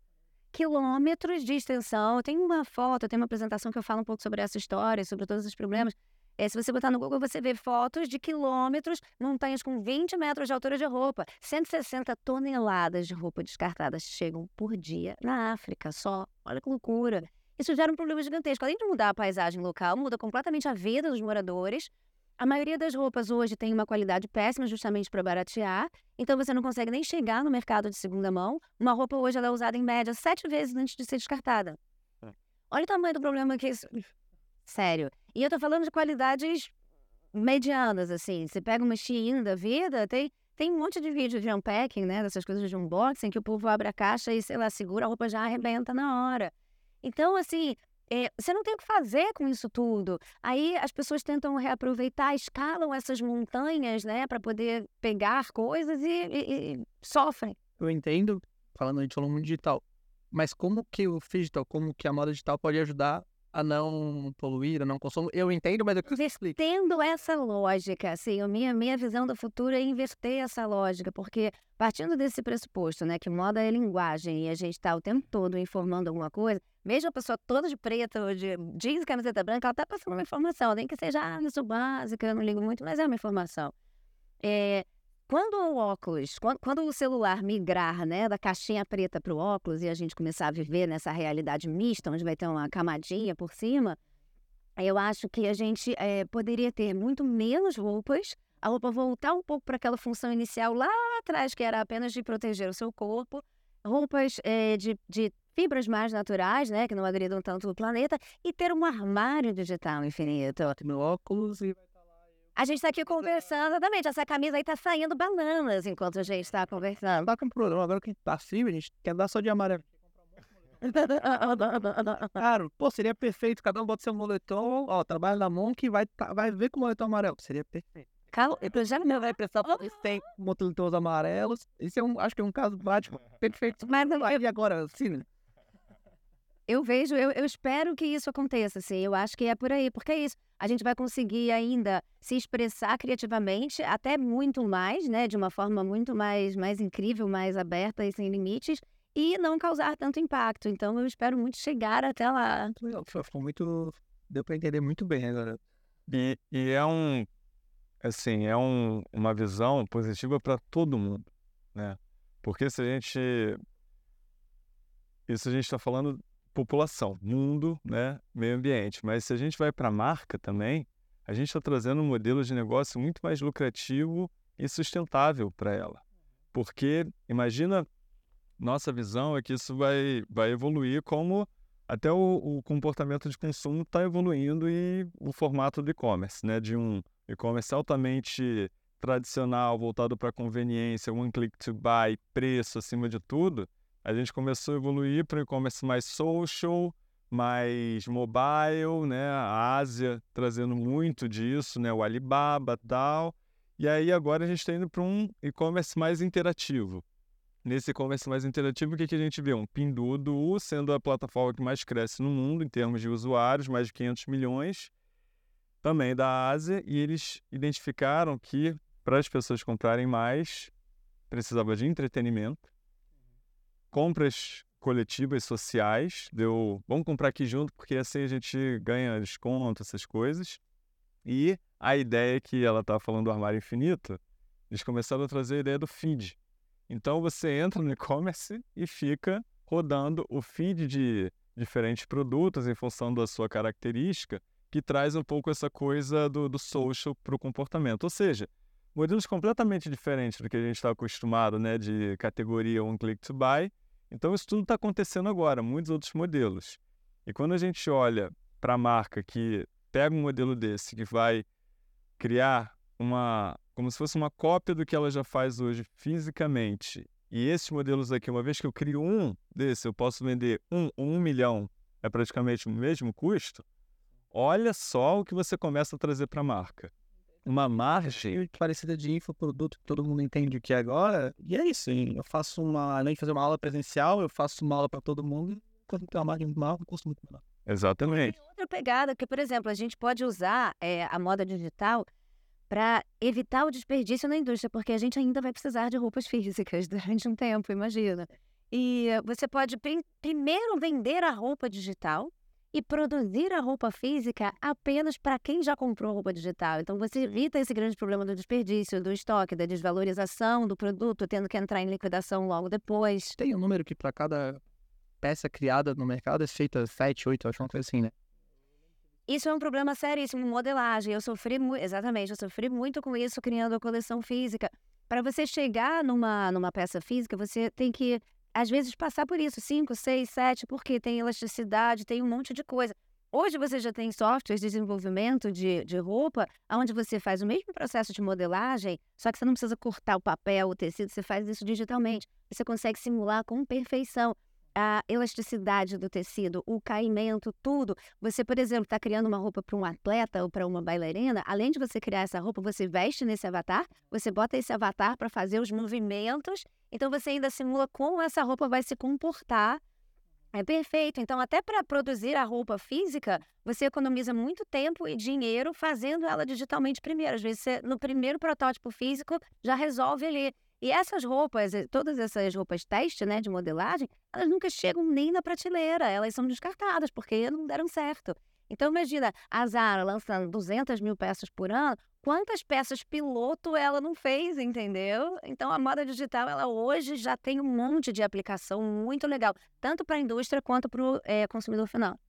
Quilômetros de extensão. Tem uma foto, tem uma apresentação que eu falo um pouco sobre essa história, sobre todos os problemas. É, se você botar no Google, você vê fotos de quilômetros, montanhas com 20 metros de altura de roupa. 160 toneladas de roupa descartada chegam por dia na África só. Olha que loucura. Isso gera um problema gigantesco. Além de mudar a paisagem local, muda completamente a vida dos moradores. A maioria das roupas hoje tem uma qualidade péssima justamente para baratear, então você não consegue nem chegar no mercado de segunda mão. Uma roupa hoje é usada em média sete vezes antes de ser descartada. É. Olha o tamanho do problema que isso. <laughs> Sério. E eu tô falando de qualidades medianas, assim. Você pega uma Shein da vida, tem, tem um monte de vídeo de unpacking, né? Dessas coisas de unboxing, que o povo abre a caixa e, sei lá, segura, a roupa já arrebenta na hora. Então, assim, é, você não tem o que fazer com isso tudo. Aí as pessoas tentam reaproveitar, escalam essas montanhas, né, para poder pegar coisas e, e, e, sofrem. Eu entendo, falando, a gente falou muito digital, mas como que o digital, como que a moda digital pode ajudar a não poluir, a não consumo. Eu entendo, mas eu explique. Tendo essa lógica, assim, a minha, minha visão do futuro é inverter essa lógica, porque partindo desse pressuposto, né, que moda é linguagem e a gente está o tempo todo informando alguma coisa, mesmo a pessoa toda de preto, de jeans camiseta branca, ela está passando uma informação, nem que seja, ah, isso básica, eu não ligo muito, mas é uma informação. É, quando o óculos, quando, o celular migrar né, da caixinha preta para o óculos e a gente começar a viver nessa realidade mista, onde vai ter uma camadinha por cima, eu acho que a gente é, poderia ter muito menos roupas, a roupa voltar um pouco para aquela função inicial lá atrás, que era apenas de proteger o seu corpo, roupas é, de, de fibras mais naturais, né, que não agridam tanto o planeta, e ter um armário digital infinito. Meu óculos e a gente está aqui conversando, exatamente. Essa camisa aí tá saindo bananas enquanto a gente está conversando. Tá com um problema agora que tá frio, a gente quer dar só de amarelo. <laughs> Claro, pô, seria perfeito. Cada um bota seu moletom, ó, trabalha na Monk e vai, tá, vai ver com o moletom amarelo. Seria perfeito. Calma, eu já não vai pensar, porque tem moletons amarelos. Isso é um, acho que é um caso prático perfeito. Mas não, E agora, sim, eu vejo, eu, eu espero que isso aconteça, assim. Eu acho que é por aí, porque é isso. A gente vai conseguir ainda se expressar criativamente, até muito mais, né? De uma forma muito mais, mais incrível, mais aberta e sem limites, e não causar tanto impacto. Então, eu espero muito chegar até lá. Ficou muito. Deu para entender muito bem agora. E, e é um. Assim, é um, uma visão positiva para todo mundo, né? Porque se a gente. Isso a gente está falando população, mundo, né, meio ambiente. Mas se a gente vai para a marca também, a gente está trazendo um modelo de negócio muito mais lucrativo e sustentável para ela. Porque, imagina, nossa visão é que isso vai, vai evoluir como até o, o comportamento de consumo está evoluindo e o formato do e-commerce, né? De um e-commerce altamente tradicional, voltado para conveniência, one click to buy, preço acima de tudo, a gente começou a evoluir para um e-commerce mais social, mais mobile, né? A Ásia trazendo muito disso, né? O Alibaba tal. E aí agora a gente está indo para um e-commerce mais interativo. Nesse e-commerce mais interativo, o que, que a gente vê? Um Pinduoduo sendo a plataforma que mais cresce no mundo em termos de usuários, mais de 500 milhões, também da Ásia, e eles identificaram que para as pessoas comprarem mais, precisava de entretenimento, compras coletivas sociais, deu, vamos comprar aqui junto porque assim a gente ganha desconto, essas coisas. E a ideia que ela estava falando do armário infinito, eles começaram a trazer a ideia do feed. Então você entra no e-commerce e fica rodando o feed de diferentes produtos em função da sua característica, que traz um pouco essa coisa do, do social para o comportamento. Ou seja, modelos completamente diferentes do que a gente está acostumado, né, de categoria one click to buy, então, isso tudo está acontecendo agora, muitos outros modelos. E quando a gente olha para a marca que pega um modelo desse, que vai criar uma, como se fosse uma cópia do que ela já faz hoje fisicamente, e esses modelos aqui, uma vez que eu crio um desse, eu posso vender um ou um milhão, é praticamente o mesmo custo, olha só o que você começa a trazer para a marca uma margem parecida de infoproduto que todo mundo entende o que é agora. E é isso, hein? eu faço uma, além de fazer uma aula presencial, eu faço uma aula para todo mundo. Quando tem uma margem maior, um custo muito menor. Exatamente. Tem outra pegada, que, por exemplo, a gente pode usar é, a moda digital para evitar o desperdício na indústria, porque a gente ainda vai precisar de roupas físicas <laughs> durante um tempo, imagina. E você pode prim primeiro vender a roupa digital, e produzir a roupa física apenas para quem já comprou roupa digital. Então você evita esse grande problema do desperdício, do estoque, da desvalorização do produto, tendo que entrar em liquidação logo depois. Tem um número que para cada peça criada no mercado é feita 7, 8, acho uma coisa assim, né? Isso é um problema seríssimo, modelagem. Eu sofri muito, exatamente, eu sofri muito com isso criando a coleção física. Para você chegar numa, numa peça física, você tem que às vezes, passar por isso, 5, 6, 7, porque tem elasticidade, tem um monte de coisa. Hoje você já tem softwares de desenvolvimento de, de roupa, onde você faz o mesmo processo de modelagem, só que você não precisa cortar o papel, o tecido, você faz isso digitalmente. Você consegue simular com perfeição a elasticidade do tecido, o caimento, tudo. Você, por exemplo, está criando uma roupa para um atleta ou para uma bailarina, além de você criar essa roupa, você veste nesse avatar, você bota esse avatar para fazer os movimentos então você ainda simula como essa roupa vai se comportar É perfeito. Então, até para produzir a roupa física, você economiza muito tempo e dinheiro fazendo ela digitalmente primeiro. Às vezes, você, no primeiro protótipo físico, já resolve ali. E essas roupas, eh, todas essas roupas teste, né, de modelagem, elas nunca chegam nem na prateleira, elas são descartadas, porque não deram certo. Então, imagina, a Zara lançando 200 mil peças por ano, quantas peças piloto ela não fez, entendeu? Então, a moda digital, ela hoje já tem um monte de aplicação muito legal, tanto para a indústria quanto para o é, consumidor final.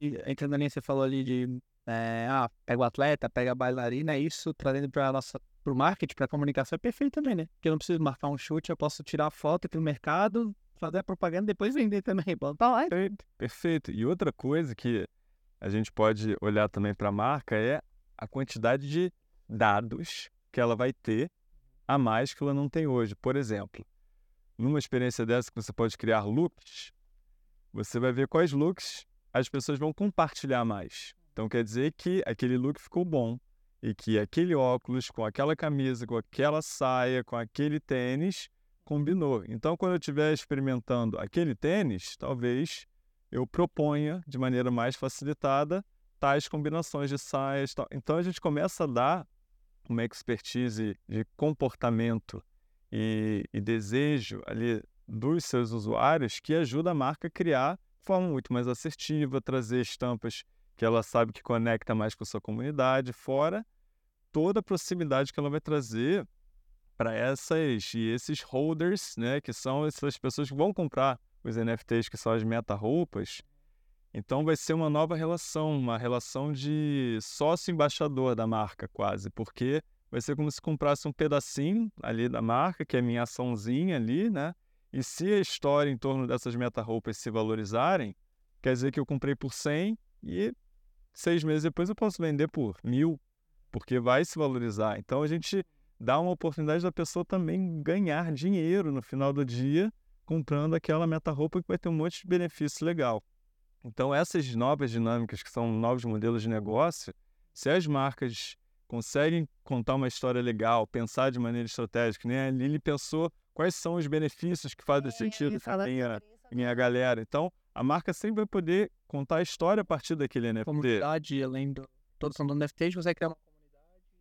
E linha, você falou ali de, é, ah, pega o atleta, pega a bailarina, é isso trazendo para nossa para o marketing, para a comunicação é perfeito também, né? Porque eu não preciso marcar um chute, eu posso tirar a foto aqui no mercado, fazer a propaganda e depois vender também. <laughs> Tá perfeito, perfeito. E outra coisa que a gente pode olhar também para a marca é a quantidade de dados que ela vai ter a mais que ela não tem hoje. Por exemplo, numa experiência dessa que você pode criar looks, você vai ver quais looks as pessoas vão compartilhar mais. Então quer dizer que aquele look ficou bom e que aquele óculos com aquela camisa, com aquela saia, com aquele tênis combinou. Então quando eu estiver experimentando aquele tênis, talvez eu proponha de maneira mais facilitada tais combinações de saias. Tal. Então a gente começa a dar uma expertise de comportamento e, e, desejo ali dos seus usuários que ajuda a marca a criar de forma muito mais assertiva, trazer estampas que ela sabe que conecta mais com a sua comunidade, fora toda a proximidade que ela vai trazer para essas e esses holders, né, que são essas pessoas que vão comprar os NFTs, que são as meta-roupas, então vai ser uma nova relação, uma relação de sócio-embaixador da marca, quase, porque vai ser como se comprasse um pedacinho ali da marca, que é a minha açãozinha ali, né? E se a história em torno dessas meta-roupas se valorizarem, quer dizer que eu comprei por 100 e seis meses depois eu posso vender por mil, porque vai se valorizar. Então a gente dá uma oportunidade da pessoa também ganhar dinheiro no final do dia comprando aquela meta-roupa que vai ter um monte de benefício legal. Então, essas novas dinâmicas, que são novos modelos de negócio, se as marcas conseguem contar uma história legal, pensar de maneira estratégica, né? A Lili pensou quais são os benefícios que fazem é, sentido para minha, minha galera. Então, a marca sempre vai poder contar a história a partir daquele NFT. Comunidade, além do todo do NFT, a gente consegue criar uma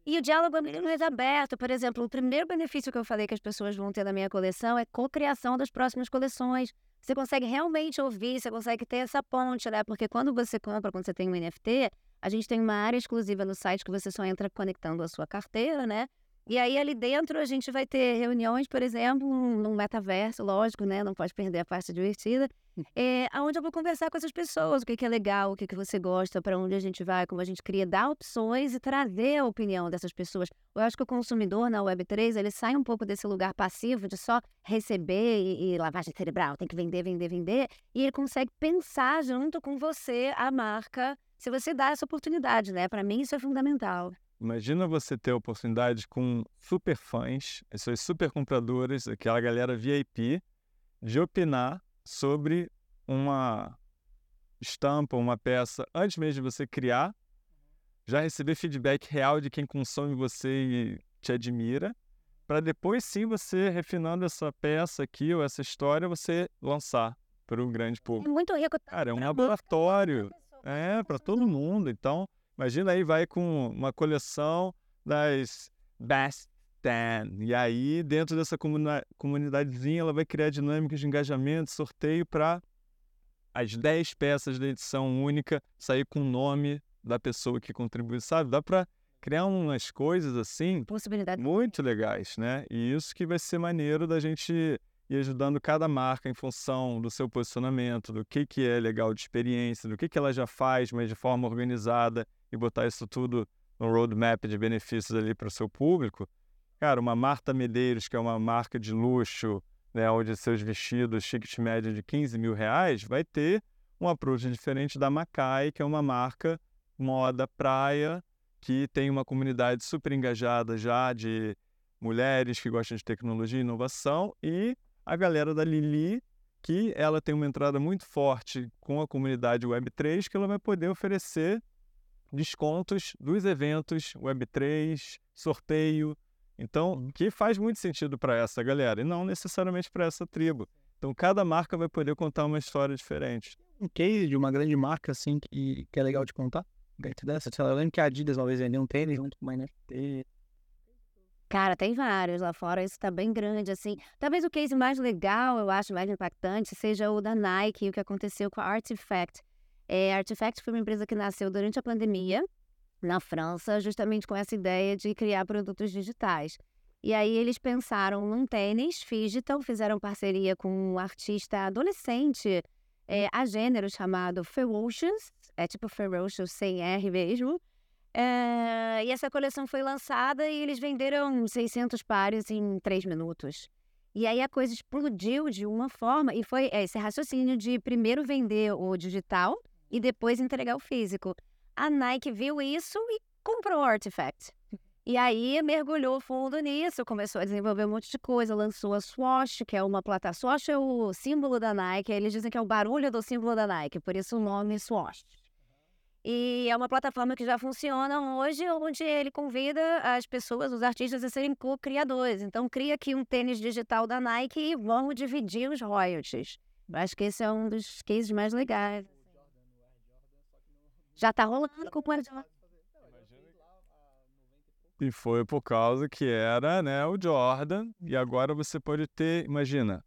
e o diálogo é mais aberto. Por exemplo, o primeiro benefício que eu falei que as pessoas vão ter na minha coleção é co-criação das próximas coleções. Você consegue realmente ouvir, você consegue ter essa ponte, né? Porque quando você compra, quando você tem um NFT, a gente tem uma área exclusiva no site que você só entra conectando a sua carteira, né? E aí ali dentro a gente vai ter reuniões, por exemplo, num metaverso, lógico, né? Não pode perder a parte divertida, é, onde eu vou conversar com essas pessoas, o que, que é legal, o que, que você gosta, para onde a gente vai, como a gente cria, dar opções e trazer a opinião dessas pessoas. Eu acho que o consumidor na Web3, ele sai um pouco desse lugar passivo de só receber e, e lavagem cerebral, tem que vender, vender, vender, e ele consegue pensar junto com você, a marca, se você dá essa oportunidade, né? Para mim isso é fundamental. Imagina você ter a oportunidade com super fãs, essas super compradoras, aquela galera VIP, de opinar sobre uma estampa, uma peça, antes mesmo de você criar, já receber feedback real de quem consome você e te admira, para depois sim você, refinando essa peça aqui ou essa história, você lançar para um grande público. É muito rico. Cara, é um laboratório. É, para todo mundo. Então, Imagina aí, vai com uma coleção das Best Ten. E aí, dentro dessa comunidadezinha, ela vai criar dinâmicas de engajamento, sorteio para as 10 peças da edição única sair com o nome da pessoa que contribui, sabe? Dá para criar umas coisas assim muito legais, né? E isso que vai ser maneiro da gente ir ajudando cada marca em função do seu posicionamento, do que, que é legal de experiência, do que, que ela já faz, mas de forma organizada e botar isso tudo no roadmap de benefícios ali para o seu público, cara, uma Marta Medeiros, que é uma marca de luxo, né, onde seus vestidos, ticket médio de 15 mil reais, vai ter um approach diferente da Macai, que é uma marca moda praia, que tem uma comunidade super engajada já de mulheres que gostam de tecnologia e inovação, e a galera da Lili, que ela tem uma entrada muito forte com a comunidade Web3, que ela vai poder oferecer descontos dos eventos Web3, sorteio. Então, que faz muito sentido para essa galera e não necessariamente para essa tribo. Então, cada marca vai poder contar uma história diferente. Um case de uma grande marca, assim, que, que é legal de contar? Dentro dessa, eu lembro que a Adidas uma vez vendeu um tênis junto com uma NFT. Cara, tem vários lá fora, isso tá bem grande, assim. Talvez o case mais legal, eu acho, mais impactante, seja o da Nike, o que aconteceu com a Artifact. É, Artifact foi uma empresa que nasceu durante a pandemia, na França, justamente com essa ideia de criar produtos digitais. E aí eles pensaram num tênis digital, fizeram parceria com um artista adolescente é, a gênero chamado Ferocious, é tipo Ferocious sem R mesmo. É, e essa coleção foi lançada e eles venderam 600 pares em 3 minutos. E aí a coisa explodiu de uma forma, e foi esse raciocínio de primeiro vender o digital e depois entregar o físico. A Nike viu isso e comprou o Artifact. E aí mergulhou fundo nisso, começou a desenvolver um monte de coisa, lançou a Swash, que é uma plataforma. Swash é o símbolo da Nike, eles dizem que é o barulho do símbolo da Nike, por isso o nome Swash. E é uma plataforma que já funciona hoje, onde ele convida as pessoas, os artistas, a serem co-criadores. Então, cria aqui um tênis digital da Nike e vamos dividir os royalties. Acho que esse é um dos cases mais legais. Já tá rolando com o Jordan. E foi por causa que era né, o Jordan, e agora você pode ter, imagina,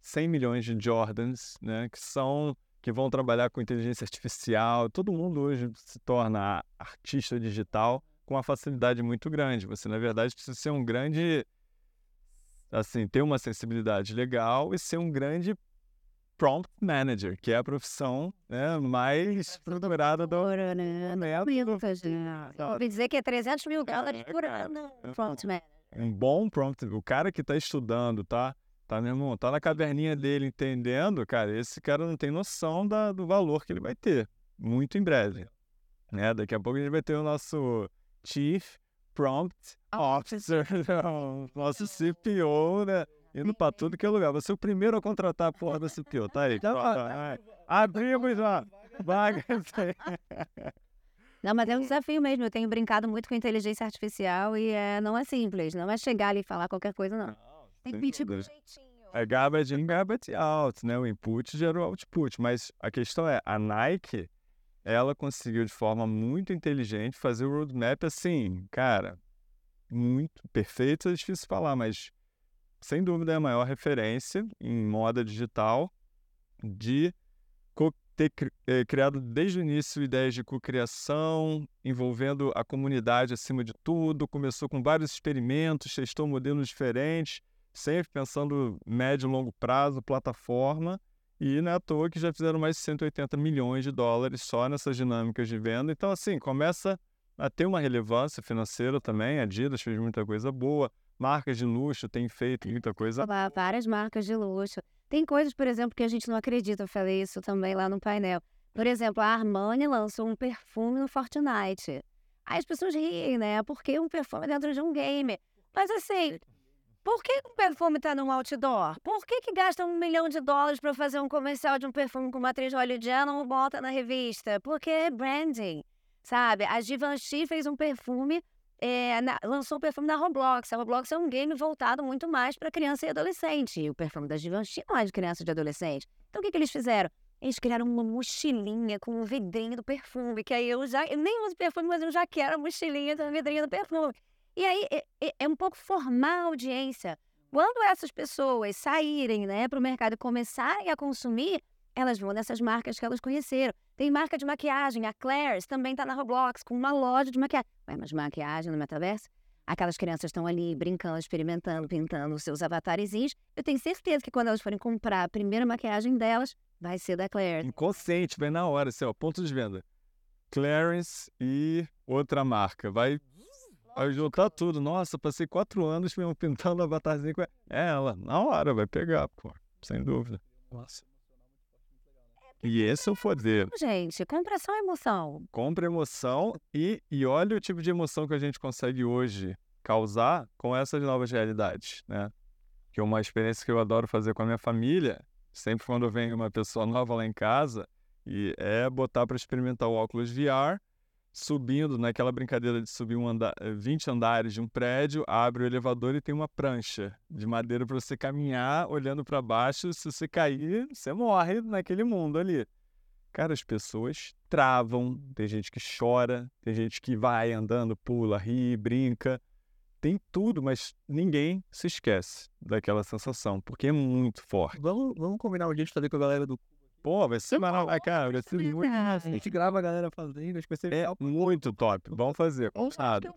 100 milhões de Jordans, né, que são que vão trabalhar com inteligência artificial. Todo mundo hoje se torna artista digital com uma facilidade muito grande. Você, na verdade, precisa ser um grande assim, ter uma sensibilidade legal e ser um grande prompt manager, que é a profissão né, mais estruturada do né? método. Ouvi dizer que é 300 mil dólares por ano. Prompt manager. Um bom prompt, o cara que está estudando, tá? Tá, meu irmão, tá na caverninha dele entendendo, cara, esse cara não tem noção da, do valor que ele vai ter. Muito em breve. Né? Daqui a pouco a gente vai ter o nosso Chief Prompt Officer, <laughs> nosso CPO, né? Indo pra tudo que é lugar. Você é o primeiro a contratar a porra da CPO, tá aí. Então, Abrimos já. Vaga. <laughs> Não, mas é um desafio mesmo. Eu tenho brincado muito com inteligência artificial e é, não é simples. Não é chegar ali e falar qualquer coisa, não. Tem que pedir jeitinho. É garbage in, garbage out, né? O input gera o output. Mas a questão é, a Nike, ela conseguiu de forma muito inteligente fazer o roadmap assim, cara, muito perfeito, é difícil falar, mas sem dúvida é a maior referência em moda digital de ter eh, criado desde o início ideias de cocriação, envolvendo a comunidade acima de tudo, começou com vários experimentos, testou modelos diferentes, sempre pensando médio e longo prazo, plataforma, e não é toa que já fizeram mais de 180 milhões de dólares só nessas dinâmicas de venda. Então, assim, começa a ter uma relevância financeira também. A Adidas fez muita coisa boa, marcas de luxo têm feito muita coisa. Vá- Várias marcas de luxo. Tem coisas, por exemplo, que a gente não acredita. Eu falei isso também lá no painel. Por exemplo, a Armani lançou um perfume no Fortnite. Aí as pessoas riem, né? Porque um perfume é dentro de um game. Mas assim, por que um perfume tá num outdoor? Por que, que gasta um milhão de dólares para fazer um comercial de um perfume com uma atriz hollywoodiana ou bota na revista? Porque é branding, sabe? A Givenchy fez um perfume, é, na- lançou um perfume na Roblox. A Roblox é um game voltado muito mais para criança e adolescente. E o perfume da Givenchy não é de criança e de adolescente. Então o que, que eles fizeram? Eles criaram uma mochilinha com um vidrinho do perfume, que aí eu já eu nem uso perfume, mas eu já quero a mochilinha com o vidrinho do perfume. E aí é, é- é um pouco formar a audiência. Quando essas pessoas saírem né, para o mercado e começarem a consumir, elas vão nessas marcas que elas conheceram. Tem marca de maquiagem, a Claire's também está na Roblox, com uma loja de maquiagem. Ué, mas maquiagem no metaverso? Aquelas crianças estão ali brincando, experimentando, pintando os seus avatarezinhos. Eu tenho certeza que quando elas forem comprar a primeira maquiagem delas, vai ser da Claire's. Inconsciente, vai na hora, assim, ó, ponto de venda. Clarence e outra marca. Vai, vai juntar tudo. Nossa, passei quatro anos mesmo pintando avatarzinho com ela. É ela, na hora, vai pegar, pô. Sem dúvida. Nossa. E esse é o poder. Gente, compração é emoção. Compra emoção e, e olha o tipo de emoção que a gente consegue hoje causar com essas novas realidades, né? Que é uma experiência que eu adoro fazer com a minha família, sempre quando vem uma pessoa nova lá em casa, e é botar para experimentar o óculos VR, subindo naquela brincadeira de subir um andar, 20 andares de um prédio, abre o elevador e tem uma prancha de madeira para você caminhar olhando para baixo. Se você cair, você morre naquele mundo ali. Cara, as pessoas travam, tem gente que chora, tem gente que vai andando, pula, ri, brinca. Tem tudo, mas ninguém se esquece daquela sensação, porque é muito forte. Vamos, vamos combinar um dia de fazer com a galera do Pô, vai ser maravilhoso, cara. Vai ser muito A gente grava a galera fazendo, acho que vai ser É muito top. Vamos fazer. Combinado.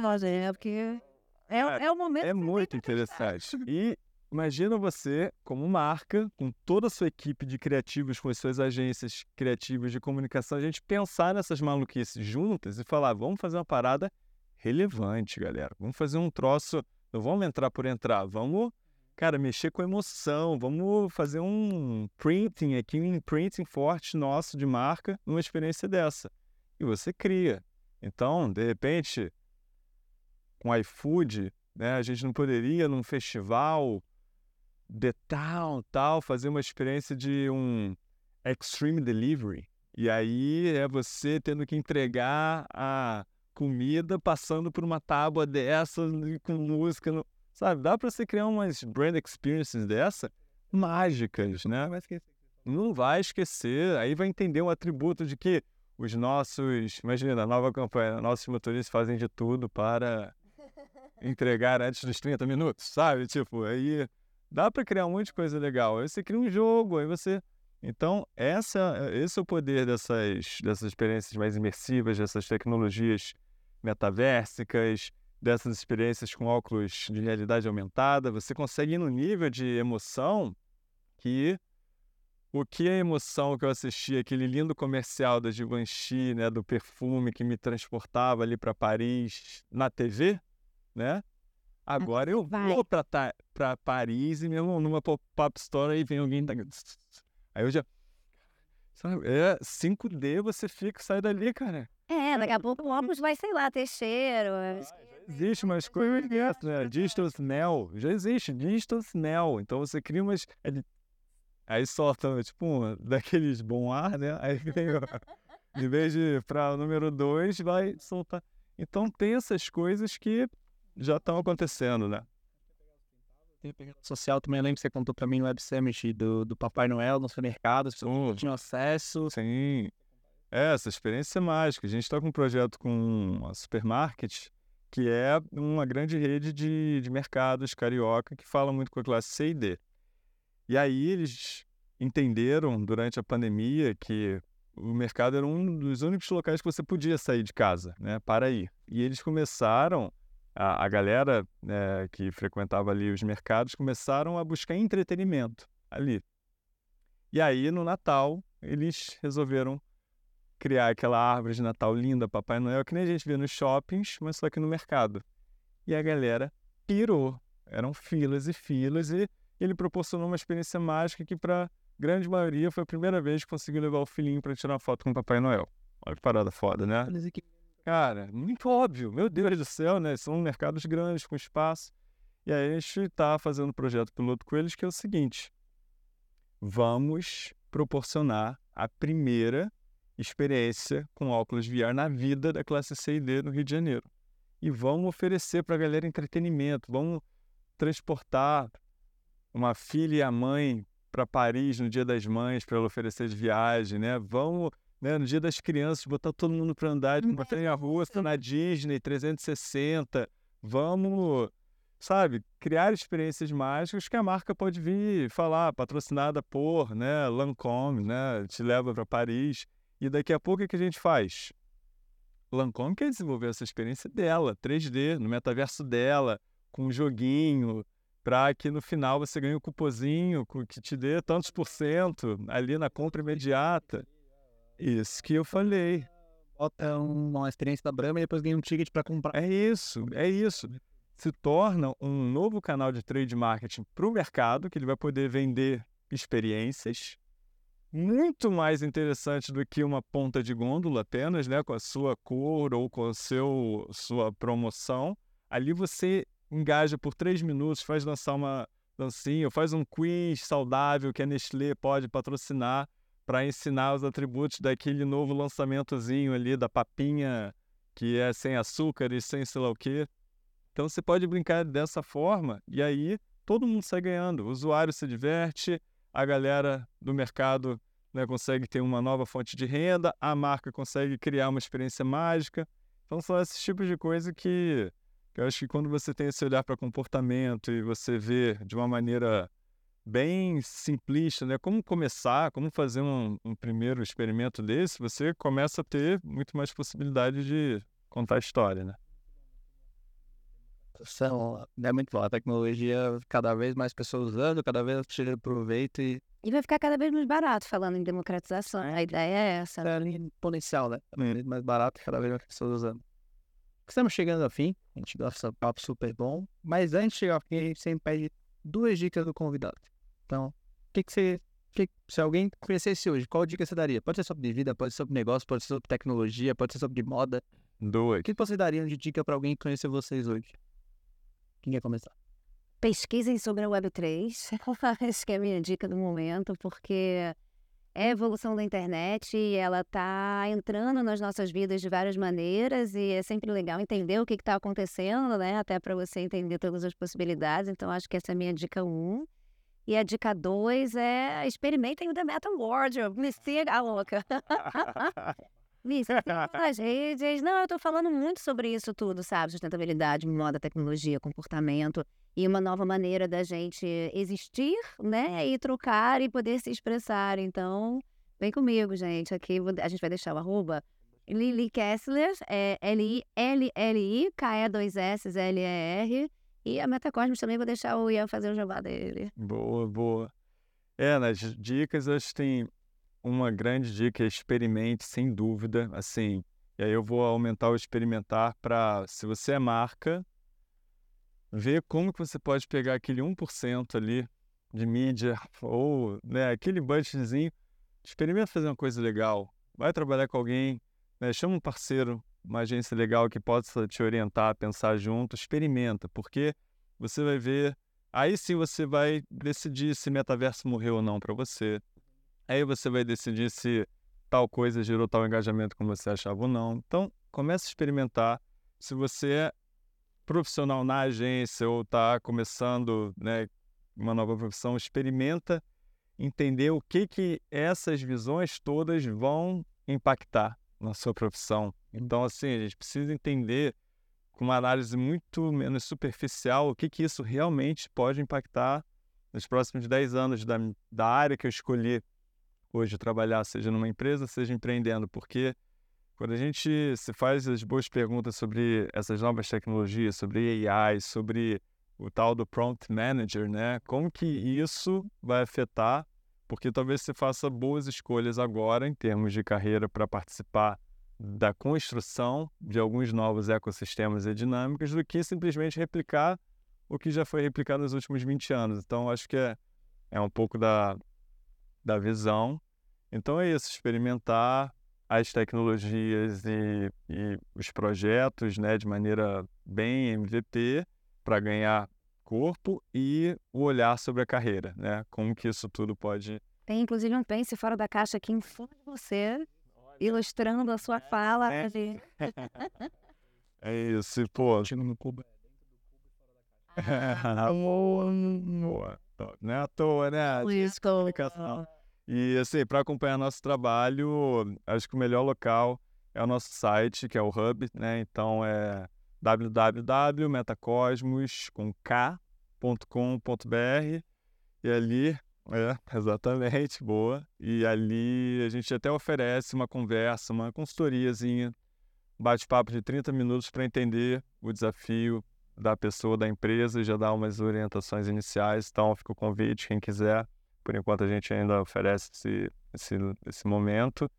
Nossa, é porque é, é o momento. É muito interessante. <laughs> E imagina você, como marca, com toda a sua equipe de criativos, com as suas agências criativas de comunicação, a gente pensar nessas maluquices juntas e falar: vamos fazer uma parada relevante, galera. Vamos fazer um troço. Não vamos entrar por entrar, vamos, cara, mexer com emoção. Vamos fazer um printing aqui, um imprinting forte nosso de marca numa experiência dessa. E você cria. Então, de repente, com iFood, né, a gente não poderia num festival The Town, tal, fazer uma experiência de um extreme delivery. E aí é você tendo que entregar a comida passando por uma tábua dessa e com música, no- sabe? Dá para você criar umas brand experiences dessa mágicas, né? Vai esquecer. não vai esquecer, aí vai entender um atributo de que os nossos, imagina, a nova campanha, nossos motoristas fazem de tudo para <laughs> entregar antes dos 30 minutos, sabe? Tipo, aí dá para criar um monte de coisa legal. Aí você cria um jogo, aí você então, essa, esse é o poder dessas, dessas experiências mais imersivas, dessas tecnologias metaversicas, dessas experiências com óculos de realidade aumentada. Você consegue ir no nível de emoção que o que a emoção que eu assisti, aquele lindo comercial da Givenchy, né, do perfume que me transportava ali para Paris na TV, né? Agora eu vai. vou para Paris e mesmo numa pop-up store aí vem alguém tá... <laughs> aí eu já sabe, é 5D, você fica, sai dali, cara. É, daqui a pouco o óculos vai, sei lá, ter cheiro. é. Existe umas coisas dessas, né? Digital Snell. Já existe Digital Snell. Então você cria umas. ele- Aí solta, tipo, um, daqueles bom ar, né? Aí <laughs> em vez de para o número 2, vai soltar. Então tem essas coisas que já estão acontecendo, né? Tem pegada social também, eu lembro que você contou pra mim no Web Summit do, do Papai Noel no supermercado, as pessoas não tinham acesso. Sim. É, essa experiência é mágica. A gente está com um projeto com a Supermarket, que é uma grande rede de, de mercados carioca que fala muito com a classe C e D. E aí eles entenderam durante a pandemia que o mercado era um dos únicos locais que você podia sair de casa, né, para ir. E eles começaram, a, a galera né, que frequentava ali os mercados, começaram a buscar entretenimento ali. E aí, no Natal, eles resolveram criar aquela árvore de Natal linda, Papai Noel, que nem a gente vê nos shoppings, mas só que no mercado. E a galera pirou. Eram filas e filas, e ele proporcionou uma experiência mágica que, para grande maioria, foi a primeira vez que conseguiu levar o filhinho para tirar uma foto com o Papai Noel. Olha que parada foda, né? Cara, muito óbvio. Meu Deus do céu, né? São mercados grandes, com espaço. E aí a gente está fazendo um projeto piloto com eles que é o seguinte: vamos proporcionar a primeira experiência com óculos VR na vida da classe C e D no Rio de Janeiro. E vamos oferecer para a galera entretenimento, vamos transportar uma filha e a mãe para Paris no Dia das Mães para ela oferecer de viagem, né? Vamos né, no dia das crianças, botar todo mundo para andar de montanha russa na Disney 360. Vamos, sabe, criar experiências mágicas que a marca pode vir falar, patrocinada por, né, Lancôme, né, te leva para Paris. E daqui a pouco o que a gente faz? Lancôme quer desenvolver essa experiência dela, 3D, no metaverso dela, com um joguinho, para que no final você ganhe um cupozinho que te dê tantos por cento ali na compra imediata. Isso que eu falei. Bota uma experiência da Brahma e depois ganha um ticket pra comprar. É isso, é isso. Se torna um novo canal de trade marketing para o mercado, que ele vai poder vender experiências muito mais interessante do que uma ponta de gôndola apenas, né, com a sua cor ou com a seu, sua promoção. Ali você engaja por três minutos, faz lançar uma dancinha, faz um quiz saudável que a Nestlé pode patrocinar para ensinar os atributos daquele novo lançamentozinho ali da papinha que é sem açúcar e sem sei lá o quê. Então você pode brincar dessa forma e aí todo mundo sai ganhando. O usuário se diverte, a galera do mercado né, consegue ter uma nova fonte de renda, a marca consegue criar uma experiência mágica. Então são esses tipos de coisa que, que eu acho que quando você tem esse olhar para comportamento e você vê de uma maneira bem simplista, né, como começar, como fazer um, um primeiro experimento desse, você começa a ter muito mais possibilidade de contar a história, né? São, é muito bom. A tecnologia, cada vez mais pessoas usando, cada vez tirando proveito e. E vai ficar cada vez mais barato falando em democratização. A ideia é essa. É exponencial, né? Cada vez mais barato, cada vez mais pessoas usando. Estamos chegando ao fim. A gente deu esse papo super bom. Mas antes de chegar ao fim, a gente sempre pede duas dicas do convidado. Então, o que, que você. Que, se alguém conhecesse hoje, qual dica você daria? Pode ser sobre vida, pode ser sobre negócio, pode ser sobre tecnologia, pode ser sobre moda. Duas. O que você daria de dica para alguém conhecer vocês hoje? Quem quer começar? Pesquisem sobre a Web3. <laughs> Acho que é a minha dica do momento, porque é a evolução da internet e ela está entrando nas nossas vidas de várias maneiras e é sempre legal entender o que está acontecendo, né? Até para você entender todas as possibilidades. Então, acho que essa é a minha dica 1. Um. E a dica 2 é experimentem o The Metal Wardrobe. Me siga, louca. <laughs> Siga nas redes. Não, eu tô falando muito sobre isso tudo, sabe? Sustentabilidade, moda, tecnologia, comportamento e uma nova maneira da gente existir, né? E trocar e poder se expressar. Então, vem comigo, gente. Aqui a gente vai deixar o arroba Lili Kessler, é L-I-L-L-I, K-E-2-S-L-E-R. E a Metacosmos também vou deixar o Ian fazer o jabá dele. Boa, boa. É, nas dicas, acho que tem uma grande dica, é experimente, sem dúvida, assim. E aí eu vou aumentar o experimentar para, se você é marca, ver como que você pode pegar aquele 1% ali de mídia ou né, aquele budgetzinho, experimenta fazer uma coisa legal, vai trabalhar com alguém, né, chama um parceiro, uma agência legal que possa te orientar, pensar junto, experimenta, porque você vai ver, aí sim você vai decidir se metaverso morreu ou não para você. Aí você vai decidir se tal coisa gerou tal engajamento como você achava ou não. Então, comece a experimentar. Se você é profissional na agência ou está começando né, uma nova profissão, experimenta entender o que, que essas visões todas vão impactar na sua profissão. Então, assim, a gente precisa entender com uma análise muito menos superficial o que, que isso realmente pode impactar nos próximos 10 anos da, da área que eu escolhi hoje trabalhar, seja numa empresa, seja empreendendo, porque quando a gente se faz as boas perguntas sobre essas novas tecnologias, sobre AI, sobre o tal do prompt manager, né? Como que isso vai afetar porque talvez você faça boas escolhas agora em termos de carreira para participar da construção de alguns novos ecossistemas e dinâmicas do que simplesmente replicar o que já foi replicado nos últimos 20 anos. Então, acho que é, é um pouco da, da visão. Então, é isso, experimentar as tecnologias e, e os projetos né, de maneira bem MVP para ganhar corpo e o olhar sobre a carreira, né? Como que isso tudo pode... Tem inclusive um pense fora da caixa aqui em cima de você, ilustrando a sua é, fala. É, de... <laughs> é isso, pô. Chega no cubo. Ah, <laughs> boa, Não é à toa, né? Isso, comunicação. E assim, para acompanhar nosso trabalho, acho que o melhor local é o nosso site, que é o Hub, né? Então é www.metacosmos.com.br e ali, é, <laughs> exatamente, boa. E ali a gente até oferece uma conversa, uma consultoriazinha, bate-papo de 30 minutos para entender o desafio da pessoa, da empresa e já dar umas orientações iniciais. Então fica o convite, quem quiser. Por enquanto a gente ainda oferece esse, esse, esse momento.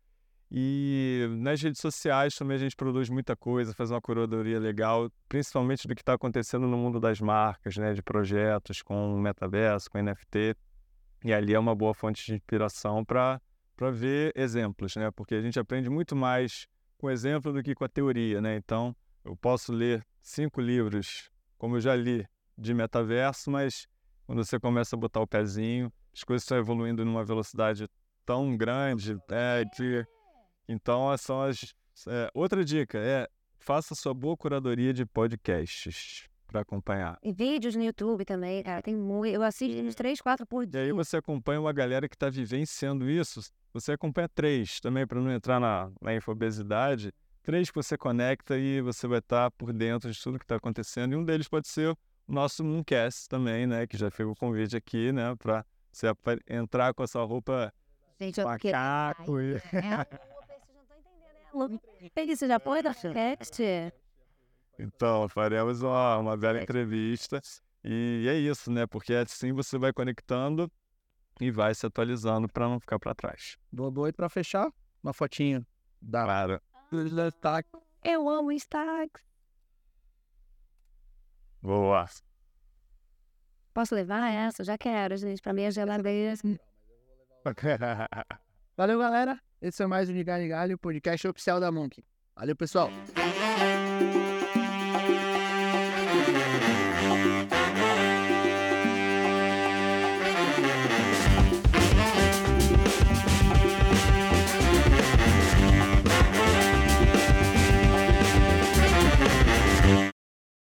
E nas redes sociais também a gente produz muita coisa, faz uma curadoria legal, principalmente do que está acontecendo no mundo das marcas, né, de projetos com metaverso, com NFT. E ali é uma boa fonte de inspiração para ver exemplos, né? Porque a gente aprende muito mais com exemplo do que com a teoria, né? Então, eu posso ler cinco livros, como eu já li, de metaverso, mas quando você começa a botar o pezinho, as coisas estão evoluindo numa velocidade tão grande. É, de... Então, são as. é, outra dica é faça sua boa curadoria de podcasts para acompanhar. E vídeos no YouTube também, cara. Tem muito. Eu assisto uns três, quatro por E dia. aí você acompanha uma galera que está vivenciando isso. Você acompanha três também, para não entrar na, na infobesidade. Três que você conecta e você vai estar por dentro de tudo que está acontecendo. E um deles pode ser o nosso Mooncast também, né? Que já fez o convite aqui, né? Para você entrar com essa roupa Gente, eu macaco. E... É, né? <laughs> Lu? Isso já foi da? Então, faremos uma, uma bela entrevista. E é isso, né? Porque assim você vai conectando e vai se atualizando para não ficar para trás. Boa, boa. E pra fechar, uma fotinho da Claro. Tá Eu amo Instax. Boa. Posso levar essa? Já quero, gente. Pra mim é geladeira. <laughs> Valeu, galera. Esse é mais um em Galho, podcast oficial da Monkey. Valeu, pessoal.